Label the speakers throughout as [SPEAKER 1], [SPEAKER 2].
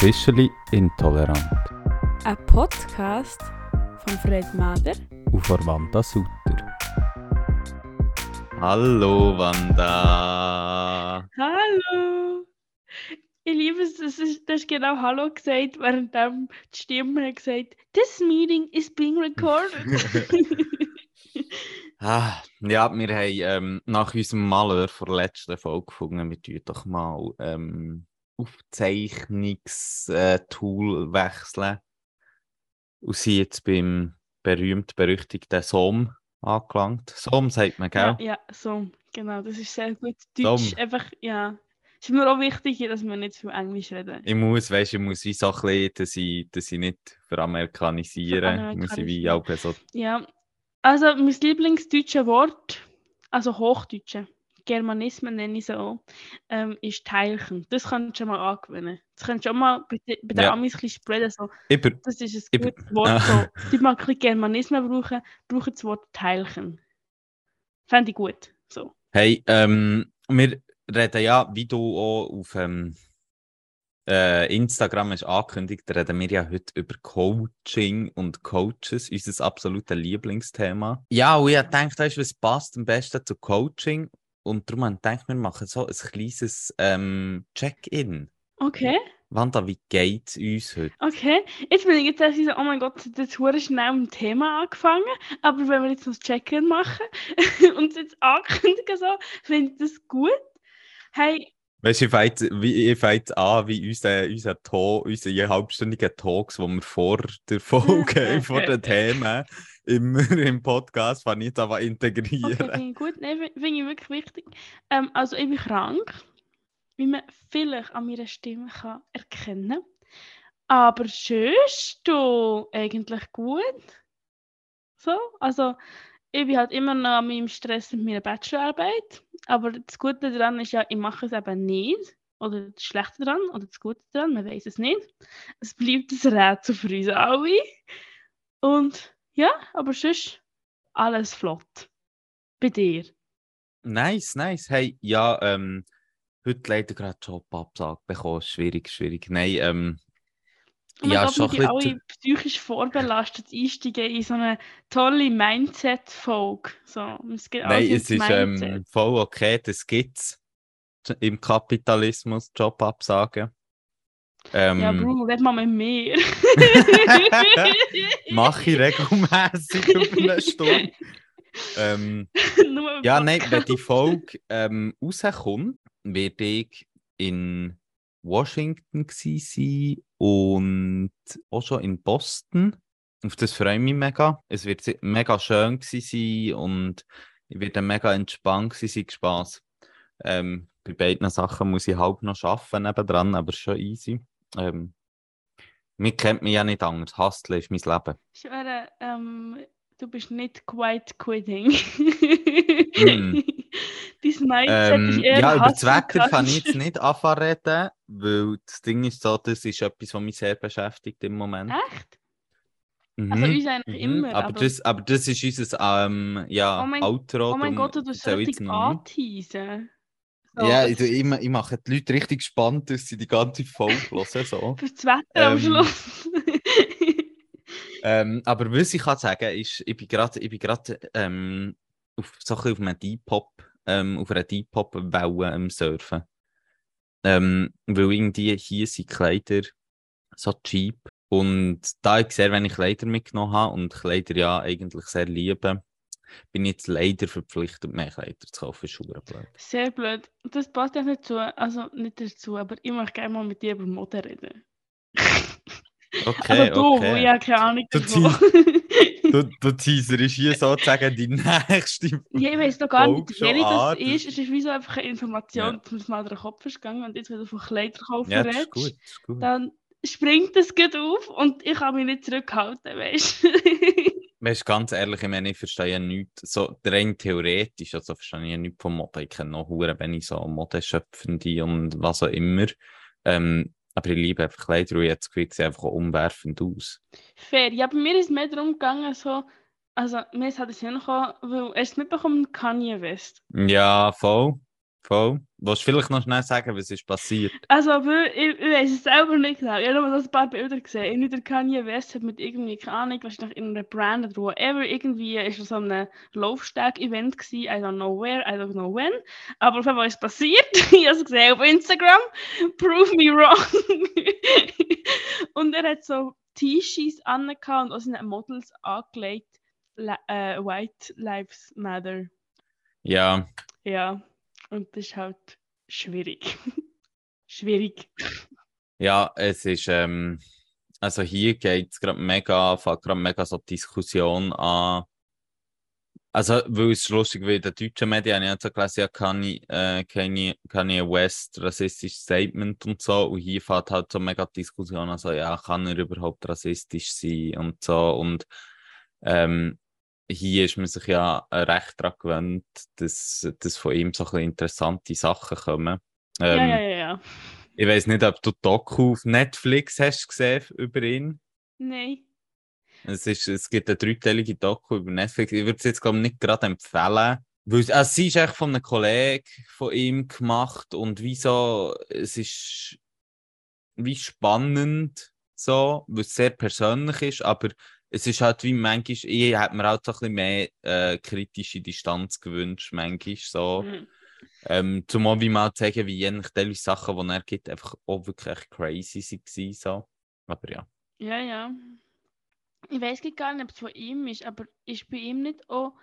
[SPEAKER 1] Officially Intolerant
[SPEAKER 2] Ein Podcast von Fred Mader.
[SPEAKER 1] und von Wanda Sutter.
[SPEAKER 3] Hallo Wanda.
[SPEAKER 2] Hallo! Ich liebe es, das ist, das ist genau Hallo gesagt, während die Stimme hat gesagt, This meeting is being recorded.
[SPEAKER 3] Ah, ja, wir haben ähm, nach unserem Malheur vor der letzten Folge gefunden, wir tun doch mal ähm, Aufzeichnungstool wechseln und sind jetzt beim berühmt-berüchtigten SOM angelangt. SOM sagt man, gell?
[SPEAKER 2] ja, ja, so, genau, das ist sehr gut.
[SPEAKER 3] Som.
[SPEAKER 2] Deutsch, einfach, ja. Es ist mir auch wichtig, dass wir nicht zu viel Englisch reden.
[SPEAKER 3] Ich muss, weißt, ich muss wie so ein bisschen, dass ich, dass ich nicht veramerikanisiere. Ich muss ich wie auch so
[SPEAKER 2] Ja, also mein Lieblingsdeutsche Wort, also Hochdeutsche, Germanismen nenne ich auch, ähm, ist Teilchen. Das kannst du schon mal angewöhnen. Das kannst du auch mal bei, bei den
[SPEAKER 3] Ja.
[SPEAKER 2] Amis ein bisschen spreaden. So.
[SPEAKER 3] über,
[SPEAKER 2] Das ist ein gutes Wort. So. Die mal ein bisschen Germanismen brauchen, brauchen das Wort Teilchen. Fände ich gut. So.
[SPEAKER 3] Hey, ähm, wir reden ja, wie du auch auf ähm, äh, Instagram hast angekündigt, reden wir ja heute über Coaching und Coaches, unser absolutes Lieblingsthema. Ja, und ich denke, weißt was passt am besten zu Coaching? Und darum habe ich gedacht, wir machen so ein kleines ähm, Check-in.
[SPEAKER 2] Okay,
[SPEAKER 3] Wanda, wie geht es uns heute?
[SPEAKER 2] okay. Jetzt bin ich jetzt erst so, oh mein Gott, jetzt hure schnell mit dem Thema angefangen. Aber wenn wir jetzt noch das Check-in machen und es jetzt ankündigen, so, finde ich das gut. Hey,
[SPEAKER 3] Weißt du, ich fange an, wie unser, unser Talk, unsere halbstündigen Talks, die wir vor der Folge vor den Themen, immer im Podcast, fange ich aber
[SPEAKER 2] Okay,
[SPEAKER 3] integrieren.
[SPEAKER 2] finde ich gut. Nein, fi- finde ich wirklich wichtig. Ähm, also ich bin krank, wie man vielleicht an meiner Stimme kann erkennen Aber sonst du eigentlich gut. So, also ich bin halt immer noch an meinem Stress mit meiner Bachelorarbeit. Aber das Gute daran ist ja, ich mache es eben nicht. Oder das Schlechte daran, oder das Gute daran, man weiß es nicht. Es bleibt ein Rätsel für uns alle. Und ja, aber sonst alles flott. Bei dir.
[SPEAKER 3] Nice, nice. Hey, ja, ähm, heute leider gerade Jobabsage bekommen. Schwierig, schwierig. Nein, ähm,
[SPEAKER 2] Mein
[SPEAKER 3] ja, schon ein
[SPEAKER 2] alle psychisch vorbelastet einsteigen in so eine tolle Mindset-Folge. So,
[SPEAKER 3] Nein, es ist ähm, voll okay, das gibt es im Kapitalismus, Jobabsagen. Ähm,
[SPEAKER 2] ja, Bro, red mal mit mir.
[SPEAKER 3] Mache ich regelmäßig über eine Stunde. Ähm, ja, nein, wenn die Folge ähm, rauskommt, werde ich in Washington sein und auch schon in Boston. Auf das freue ich mich mega. Es wird mega schön sein und ich werde mega entspannt sein. Spaß. Ähm, bei beiden Sachen muss ich halb noch arbeiten nebendran, aber schon easy. Ähm, mir kennt mich ja nicht anders. Hustle ist mein Leben.
[SPEAKER 2] Ich schwöre, ähm, du bist nicht quite quitting.
[SPEAKER 3] Mm.
[SPEAKER 2] Dein Mindset
[SPEAKER 3] Ähm,
[SPEAKER 2] ist eher
[SPEAKER 3] ja, über Wetter kann ich jetzt nicht anfangen reden, weil das Ding ist so, das ist etwas, was mich sehr beschäftigt im Moment.
[SPEAKER 2] Echt?
[SPEAKER 3] Mhm,
[SPEAKER 2] Also uns eigentlich
[SPEAKER 3] mhm,
[SPEAKER 2] immer,
[SPEAKER 3] aber,
[SPEAKER 2] aber-
[SPEAKER 3] das, aber das ist unser ähm, ja,
[SPEAKER 2] Oh mein-
[SPEAKER 3] Outro.
[SPEAKER 2] Oh mein Gott, du
[SPEAKER 3] ich
[SPEAKER 2] richtig anteasen. So,
[SPEAKER 3] Ja,
[SPEAKER 2] es
[SPEAKER 3] ich, ich, mache die Leute richtig gespannt, dass sie die ganze Folge hören. So.
[SPEAKER 2] Für das Wetter am
[SPEAKER 3] Ähm,
[SPEAKER 2] Schluss.
[SPEAKER 3] Ähm, aber was ich kann sagen, ist, ich bin gerade, ich bin gerade ähm, auf, so ein auf einem Deep-Pop, ähm, auf einer Deep-Pop-Welle am Surfen. Ähm, weil irgendwie hier sind Kleider so cheap. Und da ich sehr wenig Kleider mitgenommen habe und Kleider ja eigentlich sehr liebe, bin ich jetzt leider verpflichtet, mehr Kleider zu kaufen. Verdammt blöd.
[SPEAKER 2] Sehr blöd. Das passt ja nicht zu, also nicht dazu, aber ich möchte gerne mal mit dir über Mode reden.
[SPEAKER 3] Okay,
[SPEAKER 2] also du,
[SPEAKER 3] okay.
[SPEAKER 2] ich habe keine Ahnung davon.
[SPEAKER 3] Du, du teaserst hier sozusagen die nächste
[SPEAKER 2] ja, ich weiß doch gar
[SPEAKER 3] Folge
[SPEAKER 2] nicht, welche das ist. Es ist wie so einfach eine Information,
[SPEAKER 3] Ja.
[SPEAKER 2] dass mal durch den Kopf ist gegangen und jetzt, du von Kleider kaufen
[SPEAKER 3] Ja,
[SPEAKER 2] redest,
[SPEAKER 3] gut.
[SPEAKER 2] Dann springt das gut auf und ich kann mich nicht zurückhalten, weißt du?
[SPEAKER 3] Weißt du, ganz ehrlich, ich meine, ich verstehe ja nichts, so rein theoretisch, also verstehe ich ja nichts von Mode. Ich kenne noch Huren, wenn ich so Modeschöpfende und was auch immer. Ähm, aber ich liebe einfach Kleider und jetzt sieht sie einfach umwerfend aus.
[SPEAKER 2] Fair. Ja, bei mir ist es mehr darum gegangen, so, also mir ist halt das Sinn gekommen, weil er es mitbekommen Kanye West.
[SPEAKER 3] Ja, voll. Voll. Willst du vielleicht noch schnell sagen, was ist passiert?
[SPEAKER 2] Also, ich, ich weiß es selber nicht genau. Ich habe nur ein paar Bilder gesehen. Irgendwie der Kanye West hat mit irgendwie, keine Ahnung, wahrscheinlich in einer Brand oder whatever, irgendwie ist so einem Laufsteg-Event gewesen. I don't know where, I don't know when. Aber auf jeden Fall ist es passiert. ich habe es gesehen auf Instagram. Prove me wrong. und er hat so T-Shirts angehabt und auch seine Models angelegt. La äh, White Lives Matter.
[SPEAKER 3] Ja,
[SPEAKER 2] Ja, und das ist halt schwierig. schwierig.
[SPEAKER 3] ja, es ist, ähm, also hier geht es gerade mega, fängt gerade mega so Diskussion an. Also, weil es lustig, weil in den deutschen Medien habe ich jetzt so gelesen, ja, Kanye, äh, Kanye, West, rassistisches Statement und so. Und hier fährt halt so mega Diskussion, also ja, kann er überhaupt rassistisch sein und so. Und ähm, hier ist man sich ja äh, recht daran gewöhnt, dass, dass von ihm so ein interessante Sachen kommen. Ähm,
[SPEAKER 2] ja, ja, ja, ja.
[SPEAKER 3] Ich weiß nicht, ob du Doku auf Netflix hast gesehen über ihn.
[SPEAKER 2] Nein.
[SPEAKER 3] Es, ist, es gibt eine dreiteilige Doku über Netflix. Ich würde es jetzt, glaube ich, nicht gerade empfehlen. Weil, es- also, sie ist echt von einem Kollegen von ihm gemacht und wieso, es ist wie spannend so, weil es sehr persönlich ist, aber es ist halt wie manchmal, ich hätte mir auch so ein bisschen mehr äh, kritische Distanz gewünscht, manchmal so.
[SPEAKER 2] Mhm.
[SPEAKER 3] Ähm, zumal wie mal zeigen, wie je nach teilweise Sachen, die er gibt, einfach auch wirklich crazy waren. So. Aber ja.
[SPEAKER 2] Ja, ja. Ich weiß gar nicht, ob es von ihm ist, aber ist bei ihm nicht auch,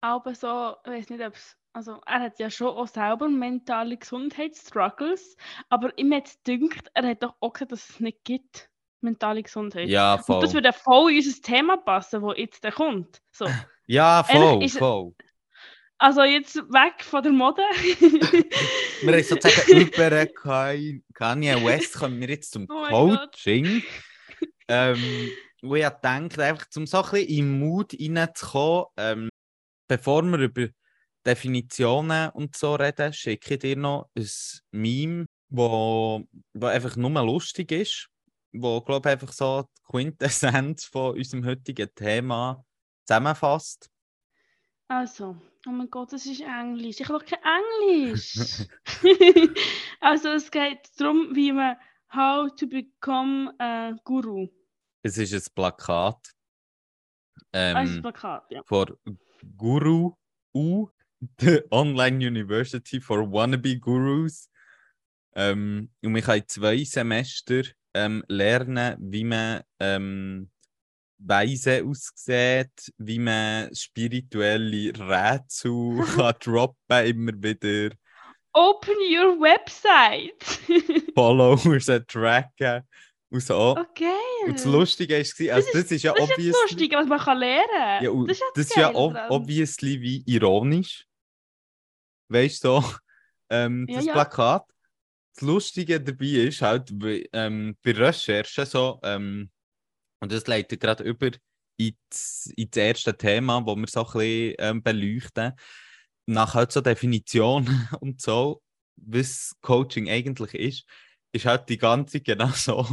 [SPEAKER 2] aber so, ich weiß nicht, ob es, also er hat ja schon auch selber mentale Gesundheitsstruggles, aber ihm hat es gedacht, er hat doch auch gesagt, dass es nicht gibt, mentale Gesundheit.
[SPEAKER 3] Ja,
[SPEAKER 2] Und das
[SPEAKER 3] voll.
[SPEAKER 2] würde voll in unser Thema passen, das jetzt da kommt. So.
[SPEAKER 3] Ja, voll,
[SPEAKER 2] Ehrlich, ist-
[SPEAKER 3] voll.
[SPEAKER 2] Also jetzt weg von der Mode.
[SPEAKER 3] Wir haben sozusagen über Kanye West kommen wir jetzt zum
[SPEAKER 2] Oh.
[SPEAKER 3] Coaching. ähm, wo ich denke, einfach zum so ein bisschen in den Mut reinzukommen, ähm, bevor wir über Definitionen und so reden, schicke ich dir noch ein Meme, wo, wo einfach nur lustig ist, wo, glaube ich, einfach so die Quintessenz von unserem heutigen Thema zusammenfasst.
[SPEAKER 2] Also, oh mein Gott, das ist Englisch. Ich habe doch kein Englisch. also es geht darum, wie man How to become a Guru.
[SPEAKER 3] Es ist ein Plakat. Ähm,
[SPEAKER 2] Als Plakat, ja.
[SPEAKER 3] for Guru U, the Online University for Wannabe Gurus. Ähm, und kann in zwei Semester ähm, lernen, wie man ähm, weise aussieht, wie man spirituelle Rätsel kann droppen, immer wieder
[SPEAKER 2] Open your website.
[SPEAKER 3] Followers tracken und so.
[SPEAKER 2] okay.
[SPEAKER 3] Und das Lustige war, also
[SPEAKER 2] Das
[SPEAKER 3] das ist ja
[SPEAKER 2] Das ist jetzt
[SPEAKER 3] obviously...
[SPEAKER 2] lustig, was man kann lernen
[SPEAKER 3] Ja, und
[SPEAKER 2] das ist,
[SPEAKER 3] das ist ja ob obviously wie ironisch. Weißt du, so, ähm,
[SPEAKER 2] Ja,
[SPEAKER 3] das
[SPEAKER 2] ja.
[SPEAKER 3] Plakat. Das Lustige dabei ist halt, bei, ähm, bei Recherchen so, ähm, und das leitet gerade über ins, ins erste Thema, wo wir so ein bisschen ähm, beleuchten, nach halt so Definitionen und so, was Coaching eigentlich ist, ist halt die ganze genau so,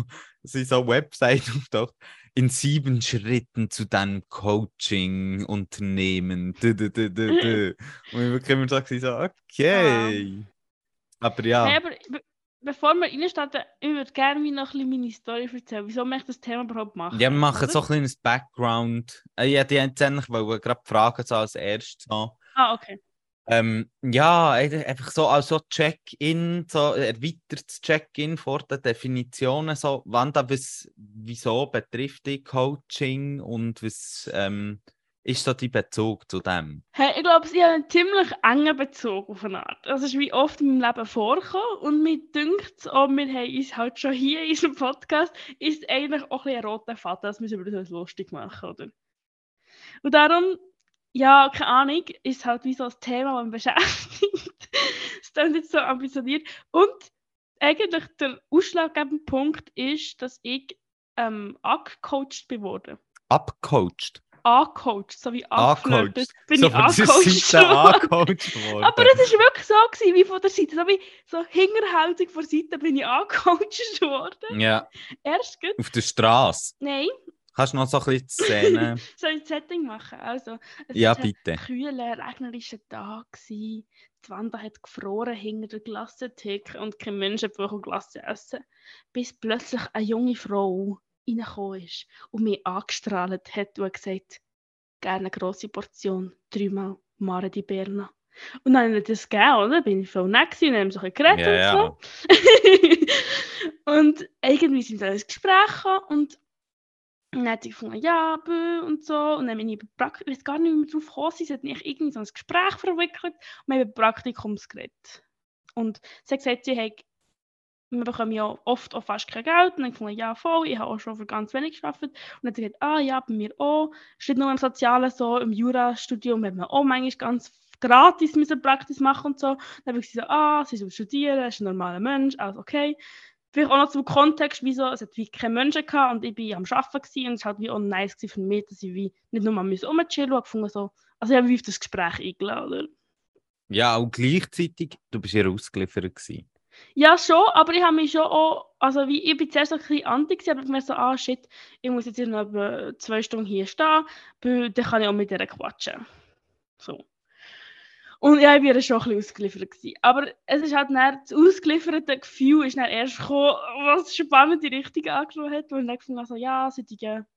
[SPEAKER 3] es ist so Website auftaucht, in sieben Schritten zu deinem Coaching-Unternehmen. Und ich wirklich immer so, okay. Aber ja,
[SPEAKER 2] Hey, aber be bevor wir reinstarten, ich würde gerne wie noch ein bisschen meine Story erzählen. Wieso möchte ich das Thema überhaupt machen?
[SPEAKER 3] ja, wir machen
[SPEAKER 2] oder?
[SPEAKER 3] so ein kleines Background. Äh, ja, die haben eigentlich wollte gerade fragen, so als erstes. So.
[SPEAKER 2] Ah, okay.
[SPEAKER 3] Ähm, ja, einfach so als so Check-in, so erweitertes Check-in vor den Definitionen, so wann da was, wieso betrifft die Coaching und was ähm, ist so die Bezug zu dem?
[SPEAKER 2] Hey, ich glaube, sie haben einen ziemlich engen Bezug auf eine Art. Das ist wie oft in meinem Leben vorgekommen und mir dünkt es auch, wir haben uns halt schon hier in unserem Podcast, ist eigentlich auch ein, ein roter Faden, dass wir uns über das lustig machen, oder? Und darum, ja, keine Ahnung, ist halt wie so ein Thema, das mich beschäftigt. Es klingt jetzt so ambitioniert. Und eigentlich der ausschlaggebende Punkt ist, dass ich ähm, angecoacht bin worden.
[SPEAKER 3] Abgecoacht.
[SPEAKER 2] Angecoacht, so wie
[SPEAKER 3] Angecoacht.
[SPEAKER 2] bin
[SPEAKER 3] so
[SPEAKER 2] ich angecoacht
[SPEAKER 3] angecoacht worden.
[SPEAKER 2] Aber es war wirklich so, gewesen, wie von der Seite. So wie so hinterhältig von der Seite bin ich angecoacht worden.
[SPEAKER 3] Ja,
[SPEAKER 2] Erst gut.
[SPEAKER 3] auf der Straße.
[SPEAKER 2] Nein,
[SPEAKER 3] Kannst du noch so ein bisschen Szene...
[SPEAKER 2] Soll ich das Setting machen? Also, es
[SPEAKER 3] ja,
[SPEAKER 2] ist ein
[SPEAKER 3] bitte.
[SPEAKER 2] kühler, regnerischer Tag. Gewesen. Die Wand hat gefroren hinter der Glassentheke und kein Mensch hat Glasse essen. Bis plötzlich eine junge Frau reingekommen ist und mich angestrahlt hat und gesagt, gerne eine grosse Portion, dreimal Mare di Berna. Und dann habe ich ihr das gegeben, oder? Bin ich voll nett gewesen und haben so ein geredet
[SPEAKER 3] Ja,
[SPEAKER 2] und so. und irgendwie sind wir dann ins Gespräch gekommen und dann hat sie gefunden, ja, bö und so. Und dann bin ich über Praktikum, ich weiß gar nicht mehr drauf gekommen, sie hat nicht irgendwie so ein Gespräch verwickelt und wir haben über Praktikums geredet. Und sie hat gesagt, sie hat, wir bekommen ja oft auch fast kein Geld. Und dann gefunden, ja, voll, ich habe auch schon für ganz wenig gearbeitet. Und dann gesagt, ah ja, bei mir auch. Es ist nicht nur im Sozialen so, im Jurastudium hat man auch manchmal ganz gratis müssen Praktis machen und so. Dann habe ich gesagt, ah, sie soll studieren, ist ein normaler Mensch, alles okay. Vielleicht auch noch zum Kontext, wieso, es hat wie keine Menschen gehabt und ich war am Arbeiten und es war halt wie auch nice für mich, dass ich wie nicht nur mal rumchillen musste, gefunden so, also ich habe wie auf das Gespräch eingeladen?
[SPEAKER 3] Ja, auch gleichzeitig, du bist ihr ausgeliefert gewesen.
[SPEAKER 2] Ja, schon, aber ich habe mich schon auch, also wie, ich bin zuerst ein bisschen anti gewesen, aber ich mir so, ah shit, ich muss jetzt noch zwei Stunden hier stehen, dann kann ich auch mit ihr quatschen. So. Und ja, ich war schon ein bisschen ausgeliefert. Gewesen. Aber es ist halt dann, das ausgelieferte Gefühl ist dann erst gekommen, was spannend die Richtung angeschaut hat, weil ich dann gefunden habe, so, ja, sie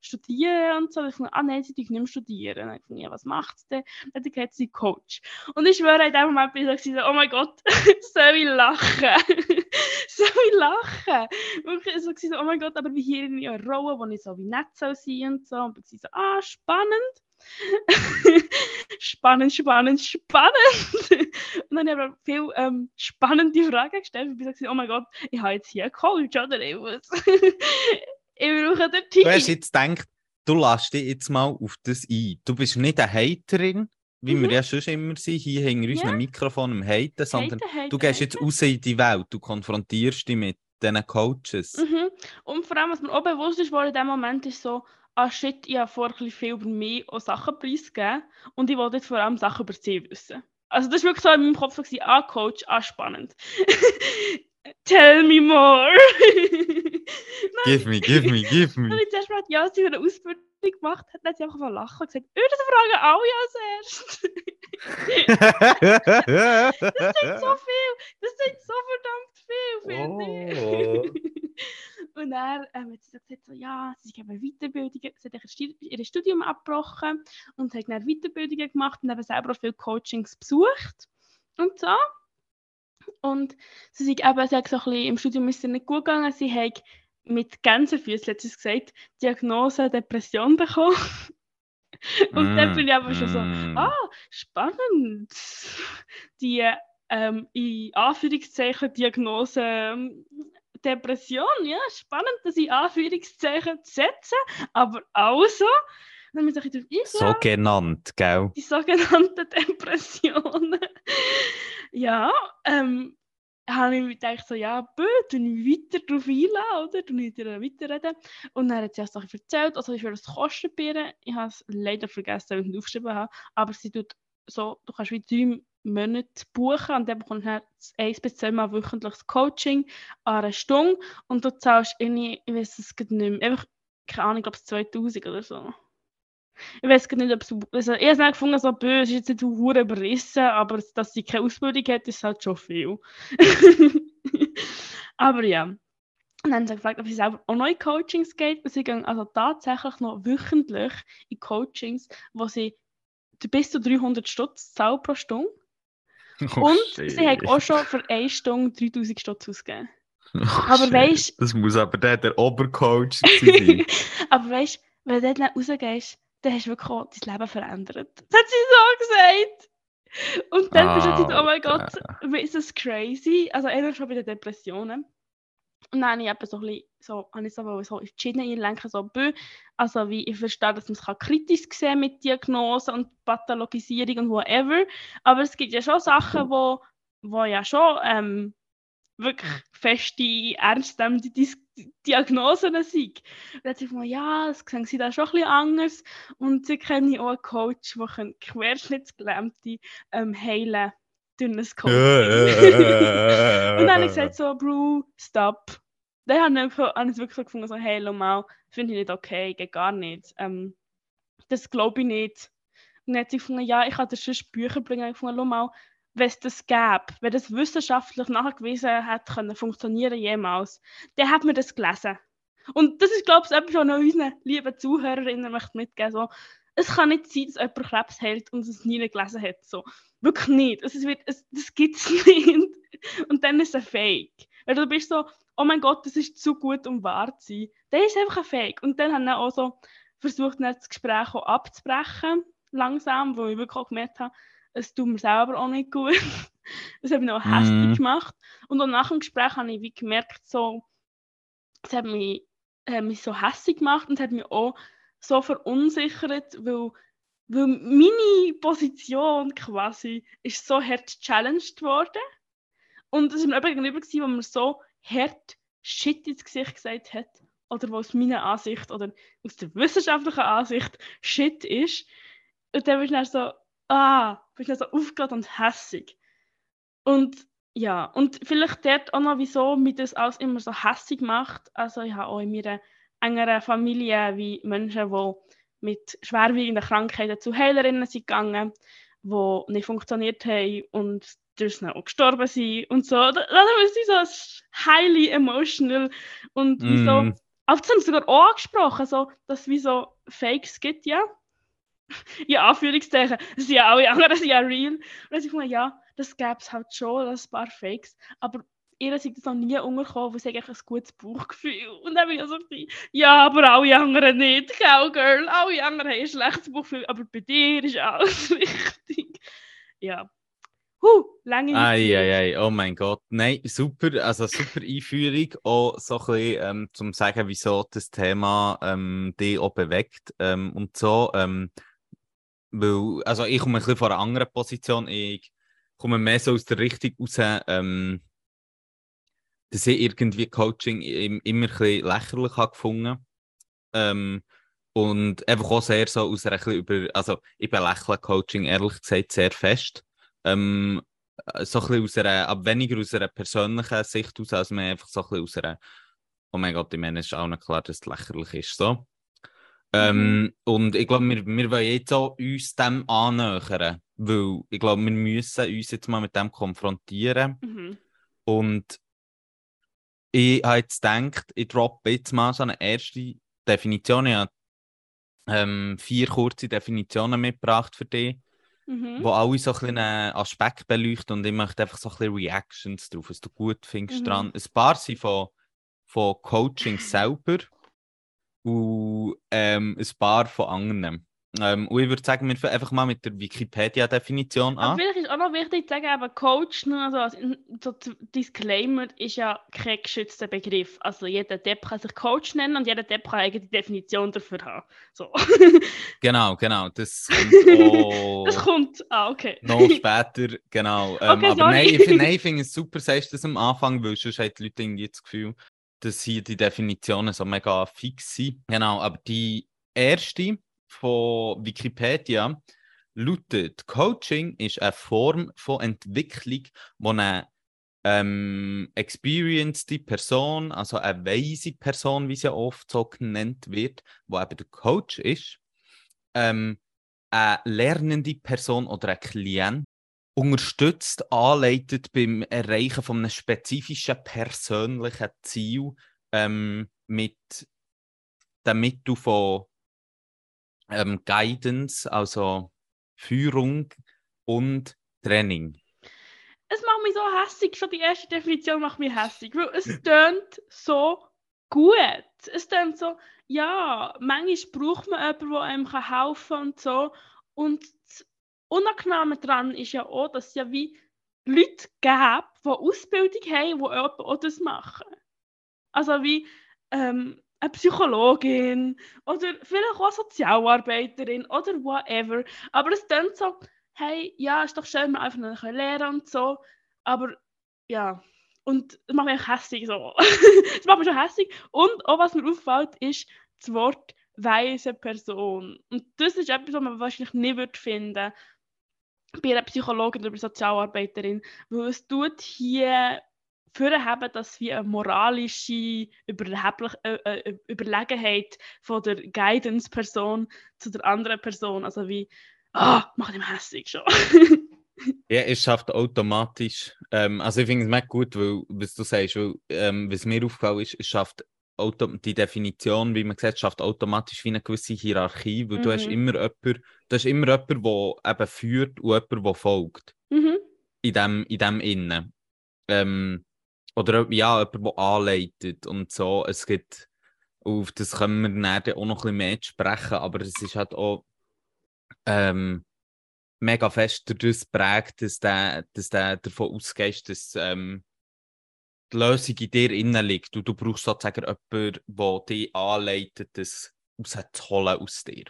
[SPEAKER 2] studieren und so. Und ich fand, ah nein, sie nicht mehr studieren. Und ich, ja, was macht sie denn? Und dann hat sie Coach. Und ich schwöre, in dem Moment bin ich so, oh mein Gott, soll ich lachen? soll ich lachen? Wirklich so, so, oh mein Gott, aber wie hier in einer Rolle, wo ich so wie nett soll sein und so. Und ich so, ah, spannend. spannend, spannend, spannend. und dann habe ich viele ähm, spannende Fragen gestellt. Ich gesagt, oh mein Gott, ich habe jetzt hier einen Coach, oder? Ich muss. ich brauche den Team.
[SPEAKER 3] Du hast jetzt gedacht, du lässt dich jetzt mal auf das ein. Du bist nicht eine Haterin, wie
[SPEAKER 2] Mhm.
[SPEAKER 3] wir ja schon immer sind, hier hinter unserem
[SPEAKER 2] Ja.
[SPEAKER 3] Mikrofon im Haten, sondern
[SPEAKER 2] Haten, haten,
[SPEAKER 3] du gehst jetzt raus in die Welt, du konfrontierst dich mit diesen Coaches.
[SPEAKER 2] Mhm. Und vor allem, was mir auch bewusst ist, war in dem Moment, ist so, ah shit, ich habe vorher ein bisschen viel über mich und Sachen preisgegeben und ich wollte jetzt vor allem Sachen über sie wissen. Also das war wirklich so in meinem Kopf, gewesen, ah Coach, ah spannend. Tell me more.
[SPEAKER 3] Give me, give me, give me.
[SPEAKER 2] habe ich zuerst gefragt, ja, sie hat eine Ausbildung gemacht, hat dann hat sie einfach mal lachen und gesagt, oh, das fragen alle als erstes. das sind so viel, das sind so verdammt viel, finde
[SPEAKER 3] Oh.
[SPEAKER 2] ich. Und dann ähm, hat sie so gesagt, so, ja, sie geben Weiterbildungen, sie hat ihr Studium abgebrochen und hat dann Weiterbildungen gemacht und eben selber auch viele Coachings besucht und so. Und sie, sind eben, sie hat so ein bisschen, im Studium ist es nicht gut gegangen, sie hat mit Gänsefüßchen, hat sie es gesagt, Diagnose Depression bekommen. Und dann bin ich aber schon so,
[SPEAKER 3] Mm.
[SPEAKER 2] ah, spannend. Die ähm, in Anführungszeichen Diagnose ähm, Depression, ja, spannend, das in Anführungszeichen zu setzen, aber also, dann muss ich eingehen,
[SPEAKER 3] So genannt, gell?
[SPEAKER 2] die sogenannten Depressionen. ja, ähm, habe ich mir gedacht, so, ja, bö, tu ich weiter darauf einladen, oder? Tu ich dir weiterreden. Und dann hat sie auch erzählt, also ich will das kostet. Ich habe es leider vergessen, weil ich es nicht aufgeschrieben habe, aber sie tut so, du kannst wie drei Monate buchen und dann bekommst du dann eins bis zweimal wöchentliches Coaching an einer Stunde und du zahlst irgendwie, ich weiß es nicht mehr, einfach, keine Ahnung, glaube es 2000 oder so. Ich weiß nicht, ob es. Also, ich habe es gefunden, so böse, ist jetzt nicht hure überrissen, aber dass sie keine Ausbildung hat, ist halt schon viel. aber ja. Und dann haben sie gefragt, ob sie selber auch in Coachings geht. Und sie gehen also tatsächlich noch wöchentlich in Coachings, wo sie bis zu 300 Stutz zahlen pro Stunde.
[SPEAKER 3] Oh,
[SPEAKER 2] Und
[SPEAKER 3] shit.
[SPEAKER 2] sie haben auch schon für eine Stunde 3000 Stutz ausgegeben.
[SPEAKER 3] Oh,
[SPEAKER 2] aber
[SPEAKER 3] shit.
[SPEAKER 2] weisst-
[SPEAKER 3] Das muss aber der, der Obercoach sein.
[SPEAKER 2] Aber weißt du, wenn du dort rausgehst, dann hast du wirklich auch dein Leben verändert. Das hat sie so gesagt. Und dann bist du jetzt, oh mein Gott, ist das crazy? Also eher schon bei den Depressionen. Und dann habe ich so ein bisschen, so, habe ich so, so in die Schiene einlenken, so, bö, also wie ich verstehe, dass man es kann kritisch sehen mit Diagnose und Pathologisierung und whatever, aber es gibt ja schon Sachen, wo, wo ja schon ähm, wirklich feste, ernstnehmende Dis Diagnosen sind. Und dann sie gesagt, ja, das sehen sie da schon ein bisschen anders. Und sie kennen auch einen Coach, der Querschnittsgelähmte ähm, heilen. durch ein Coaching. Und dann habe ich gesagt so, Bro, stop. dann habe ich, habe ich wirklich so gefunden, so, hey, mal, finde ich nicht okay, geht gar nicht. Ähm, das glaube ich nicht. Und dann hat sie gefunden, ja, ich kann dir sonst Bücher bringen. Ich schau mal, wenn es das gäbe, wenn das wissenschaftlich nachgewiesen hat, können funktionieren jemals, dann hat man das gelesen. Und das ist, glaube ich, etwas, was ich unseren lieben Zuhörerinnen möchte mitgeben so, Es kann nicht sein, dass jemand Krebs hält und es nie gelesen hat. So. Wirklich nicht. Es wird, es, das gibt es nicht. Und dann ist es ein Fake. Weil du bist so, oh mein Gott, das ist zu gut, um wahr zu sein. Dann ist es einfach ein Fake. Und dann haben wir auch so versucht, dann das Gespräch auch abzubrechen, langsam, wo ich wirklich auch gemerkt habe, es tut mir selber auch nicht gut. das hat mich auch hässlich
[SPEAKER 3] Mhm.
[SPEAKER 2] gemacht. Und auch nach dem Gespräch habe ich wie gemerkt, so, es hat mich, äh, mich so hässlich gemacht und hat mich auch so verunsichert, weil, weil meine Position quasi ist so hart challenged worden. Und es war jemand gegenüber, wo mir so hart Shit ins Gesicht gesagt hat. Oder wo aus meiner Ansicht oder aus der wissenschaftlichen Ansicht Shit ist. Und dann bist du dann so, ah, bist du so aufgeregt und hässig. Und ja, und vielleicht dort auch noch, wieso mich das alles immer so hässig macht. Also ich habe auch in meiner engeren Familie wie Menschen, die mit schwerwiegenden Krankheiten zu Heilerinnen sind gegangen, die nicht funktioniert haben und durch auch gestorben sind und so. Da, da ist so highly emotional und
[SPEAKER 3] Mm.
[SPEAKER 2] auch das haben sie sogar auch angesprochen, so, dass es wie so Fakes gibt, ja. Ja, Anführungszeichen, es sind ja alle anderen sind ja real. Und dann habe ich gedacht, ja, das gäbe es halt schon, ein paar Fakes, aber ihr seid das noch nie untergekommen, weil sie eigentlich ein gutes Bauchgefühl. Und dann bin ich so, gewesen, ja, aber alle anderen nicht, gell, Girl, alle anderen haben ein schlechtes Bauchgefühl, aber bei dir ist alles richtig. Ja. Huh, lange
[SPEAKER 3] Ei, ei, ei, oh mein Gott. Nein, super, also super Einführung. Auch so ein bisschen, ähm, zum sagen, wieso das Thema ähm, dich auch bewegt. Ähm, und so, ähm, weil, also ich komme ein bisschen von einer anderen Position. Ich komme mehr so aus der Richtung raus, ähm, dass ich irgendwie Coaching im- immer ein bisschen lächerlich habe gefunden. Ähm, und einfach auch sehr so aus einer, über, also ich belächle Coaching ehrlich gesagt sehr fest. Ähm, so ein bisschen aus einer, aber weniger aus einer persönlichen Sicht aus, als mehr einfach so ein bisschen aus einer, oh mein Gott, ich meine, es ist auch noch klar, dass es lächerlich ist, so. Ähm, und ich glaube, wir, wir wollen jetzt auch uns dem annähern, weil ich glaube, wir müssen uns jetzt mal mit dem konfrontieren.
[SPEAKER 2] Mhm.
[SPEAKER 3] Und ich habe jetzt gedacht, ich droppe jetzt mal so eine erste Definition. Ich habe ähm, vier kurze Definitionen mitgebracht für dich
[SPEAKER 2] Mhm.
[SPEAKER 3] wo alle so ein bisschen einen Aspekt beleuchten und ich möchte einfach so ein bisschen Reactions drauf, was du gut findest
[SPEAKER 2] Mhm.
[SPEAKER 3] dran. Ein paar sind von, von Coaching selber und ähm, ein paar von anderen. Ähm, und ich würde sagen, wir fangen einfach mal mit der Wikipedia-Definition
[SPEAKER 2] Aber
[SPEAKER 3] an.
[SPEAKER 2] vielleicht ist auch noch wichtig zu sagen, eben Coach, nur so als in- so z- Disclaimer, ist ja kein geschützter Begriff. Also jeder Depp kann sich Coach nennen und jeder Depp kann eine eigene Definition dafür haben. So.
[SPEAKER 3] Genau, genau. Das kommt auch
[SPEAKER 2] Das kommt, ah, okay.
[SPEAKER 3] noch später. Genau. Ähm,
[SPEAKER 2] Okay,
[SPEAKER 3] aber
[SPEAKER 2] sorry.
[SPEAKER 3] nein, ich finde nein, ich finde es super, sagst du das am Anfang, weil sonst haben die Leute irgendwie das Gefühl, dass hier die Definitionen so mega fix sind. Genau, aber die erste von Wikipedia lautet: Coaching ist eine Form von Entwicklung, wo eine ähm, experienced Person, also eine weise Person, wie sie oft so genannt wird, wo eben der Coach ist, ähm, eine lernende Person oder ein Klient unterstützt, anleitet beim Erreichen von einem spezifischen persönlichen Ziel ähm, mit dem Mittel von ähm, Guidance, also Führung und Training.
[SPEAKER 2] Es macht mich so hässig, schon die erste Definition macht mich hässig, weil es tönt so gut. Es tönt so, ja, manchmal braucht man jemanden, der einem helfen kann und so. Und das Unangenehme daran ist ja auch, dass es ja wie Leute gibt, die Ausbildung haben, die auch das machen. Also wie ähm, eine Psychologin oder vielleicht auch eine Sozialarbeiterin oder whatever. Aber es tönt so, hey, ja, ist doch schön, wir einfach noch lernen und so. Aber ja, und das macht mich auch hässlich so. das macht mich schon hässlich. Und auch was mir auffällt, ist das Wort weise Person. Und das ist etwas, was man wahrscheinlich würde finden bei einer Psychologin oder einer Sozialarbeiterin. Weil es tut hier vorheben, dass wie eine moralische Überheblich äh, äh, Überlegenheit von der Guidance-Person zu der anderen Person. Also wie, ah, mach dich hässlich schon.
[SPEAKER 3] Ja, es schafft automatisch. Ähm, also ich finde es mega gut, weil, was du sagst, weil, ähm, was mir aufgefallen ist, es schafft auto die Definition, wie man sagt, schafft automatisch wie eine gewisse Hierarchie, weil du hast
[SPEAKER 2] Mhm.
[SPEAKER 3] immer jemanden, du hast immer jemanden, der eben führt und jemanden, der folgt.
[SPEAKER 2] mhm.
[SPEAKER 3] In dem, in dem Innen. Ähm, oder ja, jemand, der anleitet und so. Es gibt, auf das können wir nachher auch noch ein bisschen mehr sprechen, aber es ist halt auch ähm, mega fest dadurch prägt, dass der, dass der davon ausgeht, dass ähm, die Lösung in dir innen liegt und du brauchst sozusagen jemanden, der dich anleitet, das rauszuholen aus dir.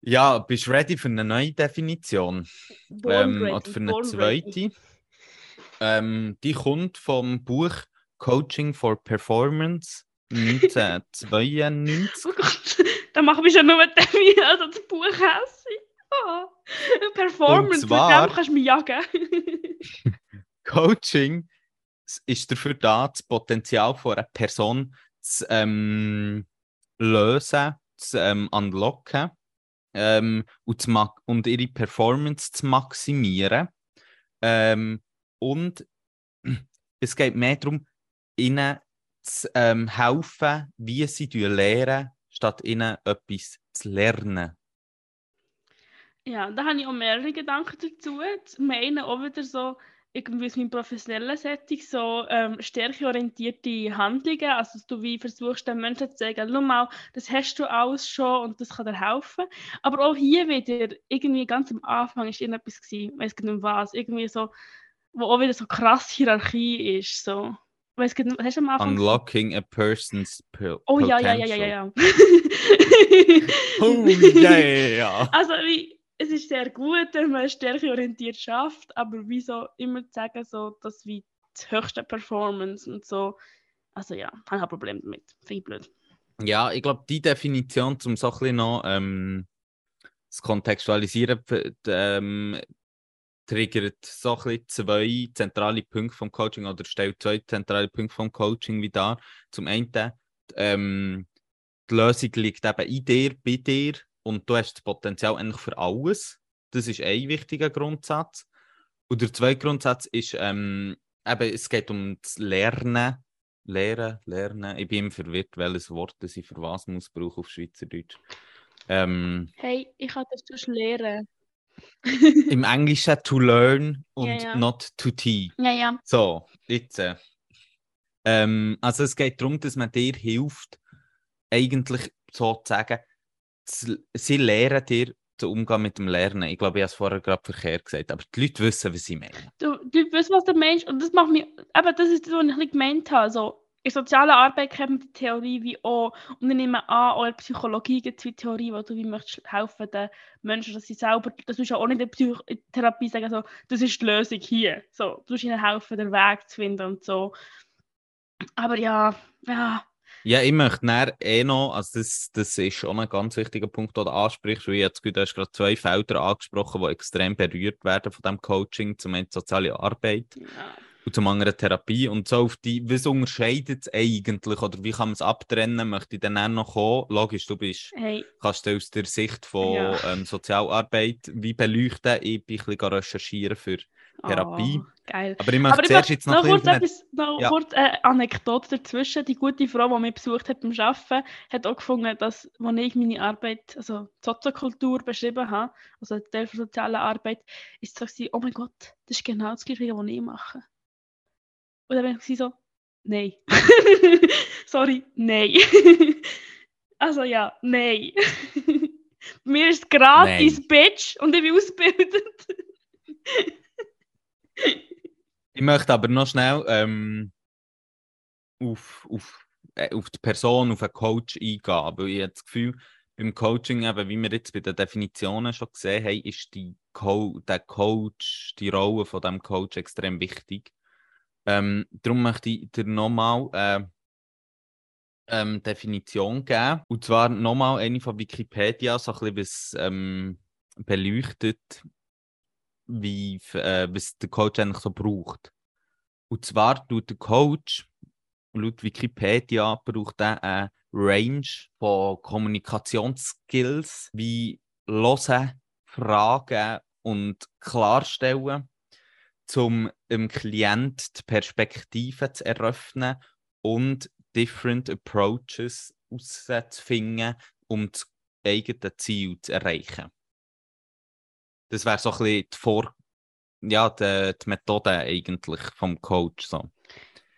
[SPEAKER 3] Ja, bist du ready für eine neue Definition?
[SPEAKER 2] Born
[SPEAKER 3] ähm,
[SPEAKER 2] ready,
[SPEAKER 3] oder für eine
[SPEAKER 2] born ready.
[SPEAKER 3] Ähm, die kommt vom Buch Coaching for Performance 1992.
[SPEAKER 2] Oh Gott, dann machen wir schon nur die also das Buch hässlich. Oh. Performance,
[SPEAKER 3] Und zwar-
[SPEAKER 2] mit dem kannst du mich jagen.
[SPEAKER 3] Coaching ist dafür da, das Potenzial von einer Person zu ähm, lösen, zu ähm, unlocken ähm, und, zu und ihre Performance zu maximieren. Ähm, und es geht mehr darum, ihnen zu ähm, helfen, wie sie lernen, statt ihnen etwas zu lernen.
[SPEAKER 2] Ja, da habe ich auch mehrere Gedanken dazu. Zum einen auch wieder so, irgendwie aus meinem professionellen Setting, so ähm, stärkeorientierte Handlungen, also dass du wie versuchst, den Menschen zu sagen, schau mal, das hast du alles schon und das kann dir helfen. Aber auch hier wieder, irgendwie ganz am Anfang ist irgendetwas ich weiß nicht was, irgendwie so, wo auch wieder so krass Hierarchie ist, so. Nicht, hast du am Anfang?
[SPEAKER 3] Unlocking a person's po-
[SPEAKER 2] Oh ja, ja, ja, ja, ja, ja.
[SPEAKER 3] Oh ja, ja, ja.
[SPEAKER 2] Also wie, es ist sehr gut, wenn man stärkeorientiert schafft, aber wieso immer zu sagen, so, dass wie die höchste Performance und so. Also ja, ich habe ein Problem damit. Finde ich blöd.
[SPEAKER 3] Ja, ich glaube, die Definition, um so ein bisschen noch ähm, zu kontextualisieren, ähm, triggert so ein zwei zentrale Punkte vom Coaching oder stellt zwei zentrale Punkte vom Coaching wie dar. Zum einen, ähm, die Lösung liegt eben in dir, bei dir und du hast das Potenzial eigentlich für alles. Das ist ein wichtiger Grundsatz. Und der zweite Grundsatz ist, ähm, eben, es geht um das Lernen. Lehren, lernen. Ich bin immer verwirrt, welches Wort ich für was muss brauchen auf Schweizerdeutsch. Ähm,
[SPEAKER 2] Hey, ich kann das sonst lernen.
[SPEAKER 3] Im Englischen to learn und
[SPEAKER 2] Ja, ja.
[SPEAKER 3] not to teach.
[SPEAKER 2] ja, ja.
[SPEAKER 3] So, jetzt. Äh, ähm, also es geht darum, dass man dir hilft, eigentlich sozusagen, zu- sie lehren dir den Umgang mit dem Lernen. Ich glaube, ich habe es vorher gerade verkehrt gesagt, aber die Leute wissen, was ich meine.
[SPEAKER 2] Du, du weißt, was der Mensch, und das macht mich, eben das ist das, was ich gemeint habe. So, in sozialer Arbeit man die Theorie wie auch, und ich nehme an, auch in der Psychologie gibt es wie Theorie, wo du wie möchtest helfen den Menschen, dass sie selber, das ist ja auch nicht in der Psych in der Therapie sagen, so, das ist die Lösung hier. So, du musst ihnen helfen, den Weg zu finden und so. Aber ja, ja,
[SPEAKER 3] Ja, ich möchte näher eh noch, also das, das ist schon ein ganz wichtiger Punkt, den du ansprichst, weil jetzt du hast gerade zwei Felder angesprochen, die extrem berührt werden von dem Coaching, zum einen soziale Arbeit
[SPEAKER 2] ja.
[SPEAKER 3] Und zum anderen Therapie. Und so auf die, was unterscheidet es eigentlich oder wie kann man es abtrennen, möchte ich dann auch noch kommen. Logisch, du bist,
[SPEAKER 2] Hey,
[SPEAKER 3] kannst du aus der Sicht von
[SPEAKER 2] Ja.
[SPEAKER 3] ähm, Sozialarbeit wie beleuchten. Ich bin ein bisschen recherchieren für Therapie.
[SPEAKER 2] Oh, geil.
[SPEAKER 3] Aber ich möchte
[SPEAKER 2] Aber
[SPEAKER 3] zuerst jetzt noch,
[SPEAKER 2] noch kurz,
[SPEAKER 3] bisschen
[SPEAKER 2] etwas, noch
[SPEAKER 3] Ja.
[SPEAKER 2] kurz eine Anekdote dazwischen. Die gute Frau, die mich besucht hat beim Arbeiten, hat auch gefunden, dass, als ich meine Arbeit, also Soziokultur beschrieben habe, also Teil von sozialer Arbeit, ist so oh mein Gott, das ist genau das Gleiche, was ich mache. Und dann bin ich so, nein. Sorry, nein. also ja, nein. Mir ist gratis,
[SPEAKER 3] Nein.
[SPEAKER 2] Bitch, und ich bin ausgebildet.
[SPEAKER 3] Ich möchte aber noch schnell ähm, auf, auf, äh, auf die Person, auf einen Coach eingehen, weil ich habe das Gefühl, beim Coaching, eben, wie wir jetzt bei den Definitionen schon gesehen haben, ist die Co der Coach, die Rolle von dem Coach extrem wichtig. Ähm, darum möchte ich dir nochmal äh, ähm, Definition geben. Und zwar nochmal eine von Wikipedia, so ein bisschen ähm, beleuchtet, wie, äh, was der Coach eigentlich so braucht. Und zwar tut der Coach, laut Wikipedia, braucht er eine Range von Kommunikationsskills wie Hören, Fragen und Klarstellen, um dem Klient die Perspektive zu eröffnen und different approaches auszufinden, um das eigene Ziel zu erreichen. Das wäre so ein bisschen die, Vor ja, die, die Methode eigentlich vom Coach, so,